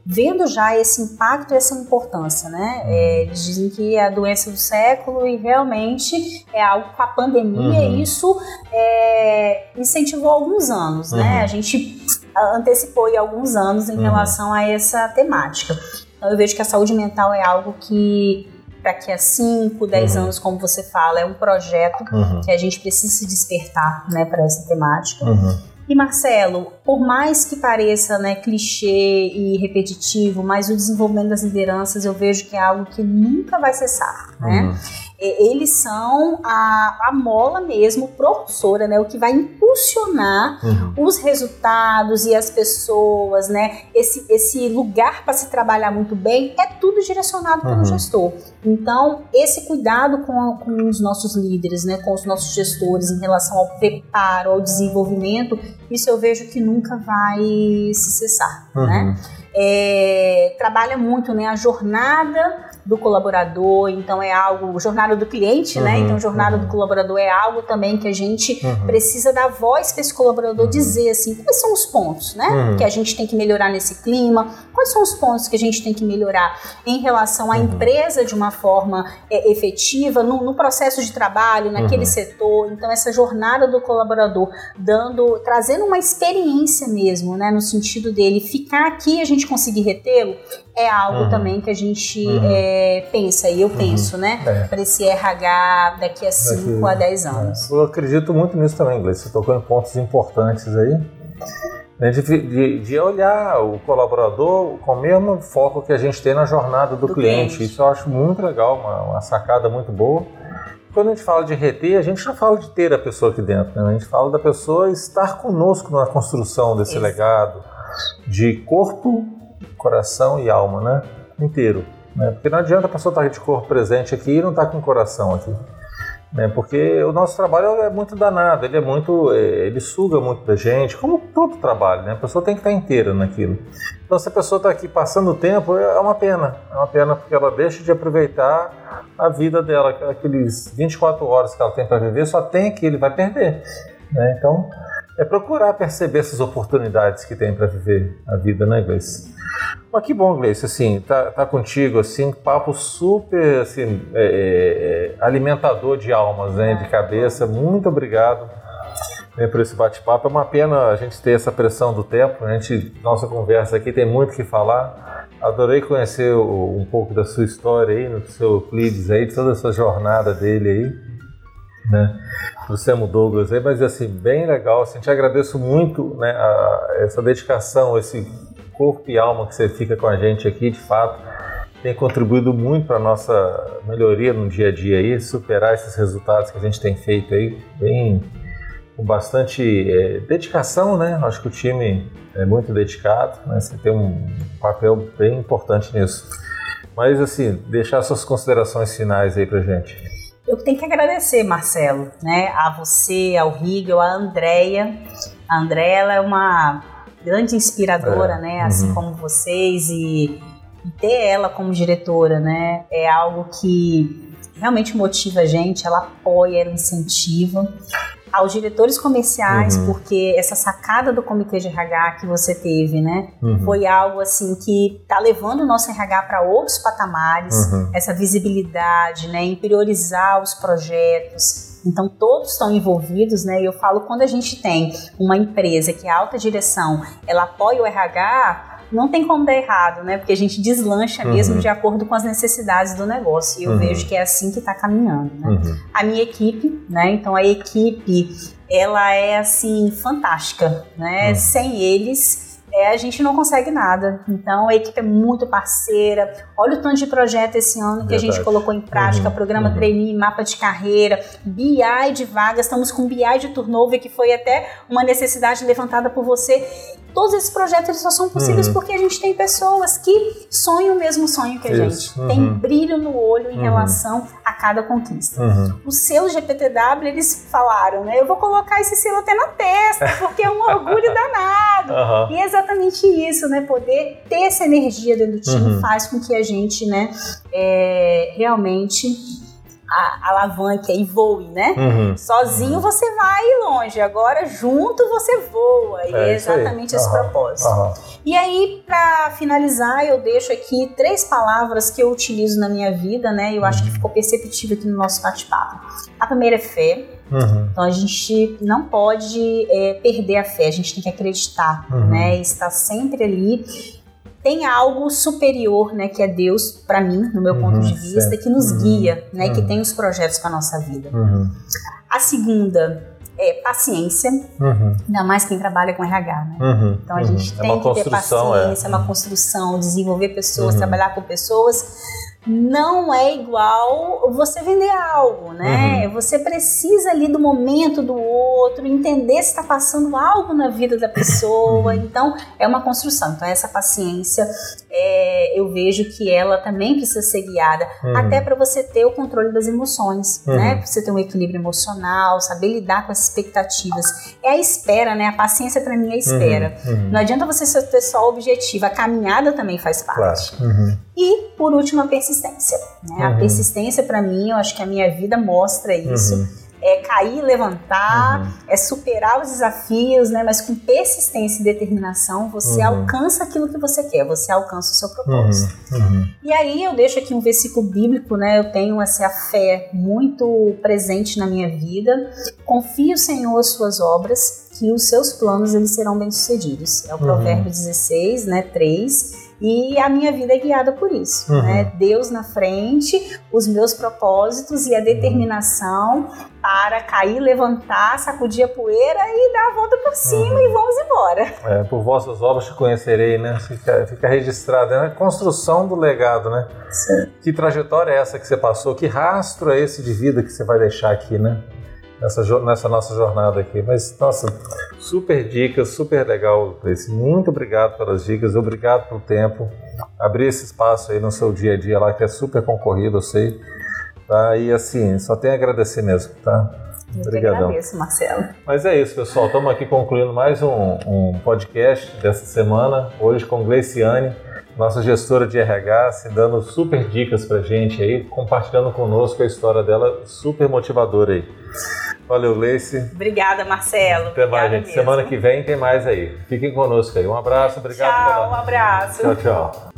[SPEAKER 1] vendo já esse impacto e essa importância, né? Uhum. É, eles dizem que é a doença do século e realmente é algo com a pandemia uhum. isso é, incentivou alguns anos, né? uhum. né? A gente antecipou em alguns anos em uhum. relação a essa temática. Então eu vejo que a saúde mental é algo que daqui a 5, 10 uhum. anos, como você fala, é um projeto uhum. que a gente precisa se despertar né, para essa temática. E Marcelo, por mais que pareça né, clichê e repetitivo, mas o desenvolvimento das lideranças eu vejo que é algo que nunca vai cessar, né? Uhum eles são a, a mola mesmo propulsora, né? O que vai impulsionar uhum. os resultados e as pessoas, né? Esse, esse lugar para se trabalhar muito bem é tudo direcionado pelo uhum. gestor. Então, esse cuidado com, com os nossos líderes, né? Com os nossos gestores em relação ao preparo, ao desenvolvimento, isso eu vejo que nunca vai se cessar, né? uhum. né? É, trabalha muito né, a jornada do colaborador, então é algo, jornada do cliente, né? uhum, né? Então, jornada uhum. do colaborador é algo também que a gente uhum. precisa dar voz para esse colaborador uhum. dizer assim, quais são os pontos, né? Uhum. Que a gente tem que melhorar nesse clima, quais são os pontos que a gente tem que melhorar em relação à uhum. empresa de uma forma é, efetiva, no, no, processo de trabalho, naquele setor. Então, essa jornada do colaborador dando, trazendo uma experiência mesmo, né? No sentido dele ficar aqui e a gente conseguir retê-lo, é algo uhum. também que a gente uhum. é, pensa, e eu uhum. penso, né? É. Para esse RH daqui a 5 a 10 anos.
[SPEAKER 2] Eu acredito muito nisso também, Gleice. Você tocou em pontos importantes aí. Né, de, de, de, olhar o colaborador com o mesmo foco que a gente tem na jornada do, do cliente. cliente. Isso eu acho muito legal, uma, uma, sacada muito boa. Quando a gente fala de reter, a gente não fala de ter a pessoa aqui dentro, né? a gente fala da pessoa estar conosco na construção desse Isso. legado de corpo, coração e alma, né? Inteiro. Né? Porque não adianta a pessoa estar de corpo presente aqui e não estar com o coração aqui. Né? Porque o nosso trabalho é muito danado, ele é muito, é, ele suga muito da gente, como todo trabalho, né? A pessoa tem que estar inteira naquilo. Então, se a pessoa está aqui passando o tempo, é uma pena. É uma pena porque ela deixa de aproveitar a vida dela, aqueles 24 horas que ela tem para viver, só tem aquilo, vai perder. Né? Então, é procurar perceber essas oportunidades que tem para viver a vida, né, Gleice? Mas que bom, Gleice, assim, tá, tá contigo, assim, papo super, assim, é, é, alimentador de almas, né, de cabeça. Muito obrigado né, por esse bate-papo. É uma pena a gente ter essa pressão do tempo. A gente, nossa conversa aqui tem muito que falar. Adorei conhecer o, um pouco da sua história aí, no seu Euclides aí, toda essa jornada dele aí né, do Samuel Douglas aí, mas assim, bem legal, assim, te agradeço muito, né, a, essa dedicação, esse corpo e alma que você fica com a gente aqui, de fato, tem contribuído muito para a nossa melhoria no dia a dia aí, superar esses resultados que a gente tem feito aí, bem com bastante é, dedicação, né? Acho que o time é muito dedicado, né? Você tem um papel bem importante nisso. Mas assim, deixar suas considerações finais aí para gente.
[SPEAKER 1] Eu tenho que agradecer, Marcelo, né, a você, ao Rigel, a Andrea. A Andrea ela é uma grande inspiradora, é. né, assim uhum. como vocês e, e, ter ela como diretora, né, é algo que realmente motiva a gente, ela apoia, ela incentiva aos diretores comerciais, uhum. porque essa sacada do comitê de RH que você teve, né, uhum. foi algo assim que tá levando o nosso RH para outros patamares, uhum. essa visibilidade, né, em priorizar os projetos. Então todos estão envolvidos, né? E eu falo quando a gente tem uma empresa que é alta direção, ela apoia o RH, não tem como dar errado, né? Porque a gente deslancha uhum. mesmo de acordo com as necessidades do negócio. E eu uhum. vejo que é assim que está caminhando, né? Uhum. A minha equipe, né? Então a equipe, ela é assim fantástica, né? Uhum. Sem eles é, a gente não consegue nada. Então a equipe é muito parceira. Olha o tanto de projeto esse ano Verdade. que a gente colocou em prática, uhum, programa uhum. trainee, mapa de carreira, BI de vagas, estamos com BI de turnover, que foi até uma necessidade levantada por você. Todos esses projetos eles só são possíveis uhum. porque a gente tem pessoas que sonham o mesmo sonho que a Isso. gente. Tem uhum. brilho no olho em uhum. relação a cada conquista. Uhum. O selo GPTW, eles falaram, né? Eu vou colocar esse selo até na testa, porque é um orgulho danado. E é exatamente isso, né? Poder ter essa energia dentro do time uhum. faz com que a gente, né, é, realmente a alavanca e voe, né? Uhum. Sozinho uhum. você vai longe, agora junto você voa. E é, é exatamente esse uhum. propósito. E aí, para finalizar, eu deixo aqui três palavras que eu utilizo na minha vida, né? Eu acho que uhum. ficou perceptível aqui no nosso bate-papo. A primeira é fé. Uhum. Então a gente não pode é, perder a fé, a gente tem que acreditar, uhum. né? Estar sempre ali tem algo superior, né, que é Deus para mim, no meu uhum, ponto de vista, certo. que nos uhum, guia, né, uhum. que tem os projetos para nossa vida. Uhum. A segunda é paciência, uhum. ainda mais quem trabalha com RH, né? Uhum. Então a gente é tem que ter paciência, é uma construção, desenvolver pessoas, trabalhar com pessoas não é igual você vender algo, né? Uhum. Você precisa ali do momento do outro, entender se está passando algo na vida da pessoa. Uhum. Então, é uma construção. Então, essa paciência, é, eu vejo que ela também precisa ser guiada, uhum. até para você ter o controle das emoções, uhum. né? Pra você ter um equilíbrio emocional, saber lidar com as expectativas. É a espera, né? A paciência para mim é a espera. Uhum. Uhum. Não adianta você ter só o objetivo, a caminhada também faz parte. Claro. Uhum. E, por último, a persistência. Né? Uhum. A persistência, para mim, eu acho que a minha vida mostra isso. Uhum. É cair levantar, uhum. é superar os desafios, né? Mas com persistência e determinação, você uhum. alcança aquilo que você quer, você alcança o seu propósito. Uhum. Uhum. E aí eu deixo aqui um versículo bíblico, né? Eu tenho assim, a fé muito presente na minha vida. Confie o Senhor as suas obras, que os seus planos eles serão bem-sucedidos. É o Provérbio 16, né? 3 e a minha vida é guiada por isso, uhum. né? Deus na frente, os meus propósitos e a determinação para cair, levantar, sacudir a poeira e dar a volta por cima uhum. e vamos embora.
[SPEAKER 2] É, por vossas obras te conhecerei, né? Fica, fica registrado, é a construção do legado, né? Sim. Que trajetória é essa que você passou? Que rastro é esse de vida que você vai deixar aqui, né? Nessa, nessa nossa jornada aqui. Mas, nossa, super dicas, super legal, Gleice. Muito obrigado pelas dicas, obrigado pelo tempo. Abrir esse espaço aí no seu dia a dia lá, que é super concorrido, eu sei. Tá? E assim, só tenho a agradecer mesmo, tá?
[SPEAKER 1] Obrigadão. agradeço, Marcelo.
[SPEAKER 2] Mas é isso, pessoal. Estamos aqui concluindo mais um, um podcast dessa semana, hoje com Gleiciane, nossa gestora de RH, se dando super dicas pra gente aí, compartilhando conosco a história dela, super motivadora aí. Valeu, Leice.
[SPEAKER 1] Obrigada, Marcelo.
[SPEAKER 2] Até mais, gente. Mesmo. Semana que vem tem mais aí. Fiquem conosco aí. Um abraço, obrigado.
[SPEAKER 1] Tchau, um abraço.
[SPEAKER 2] Tchau, tchau.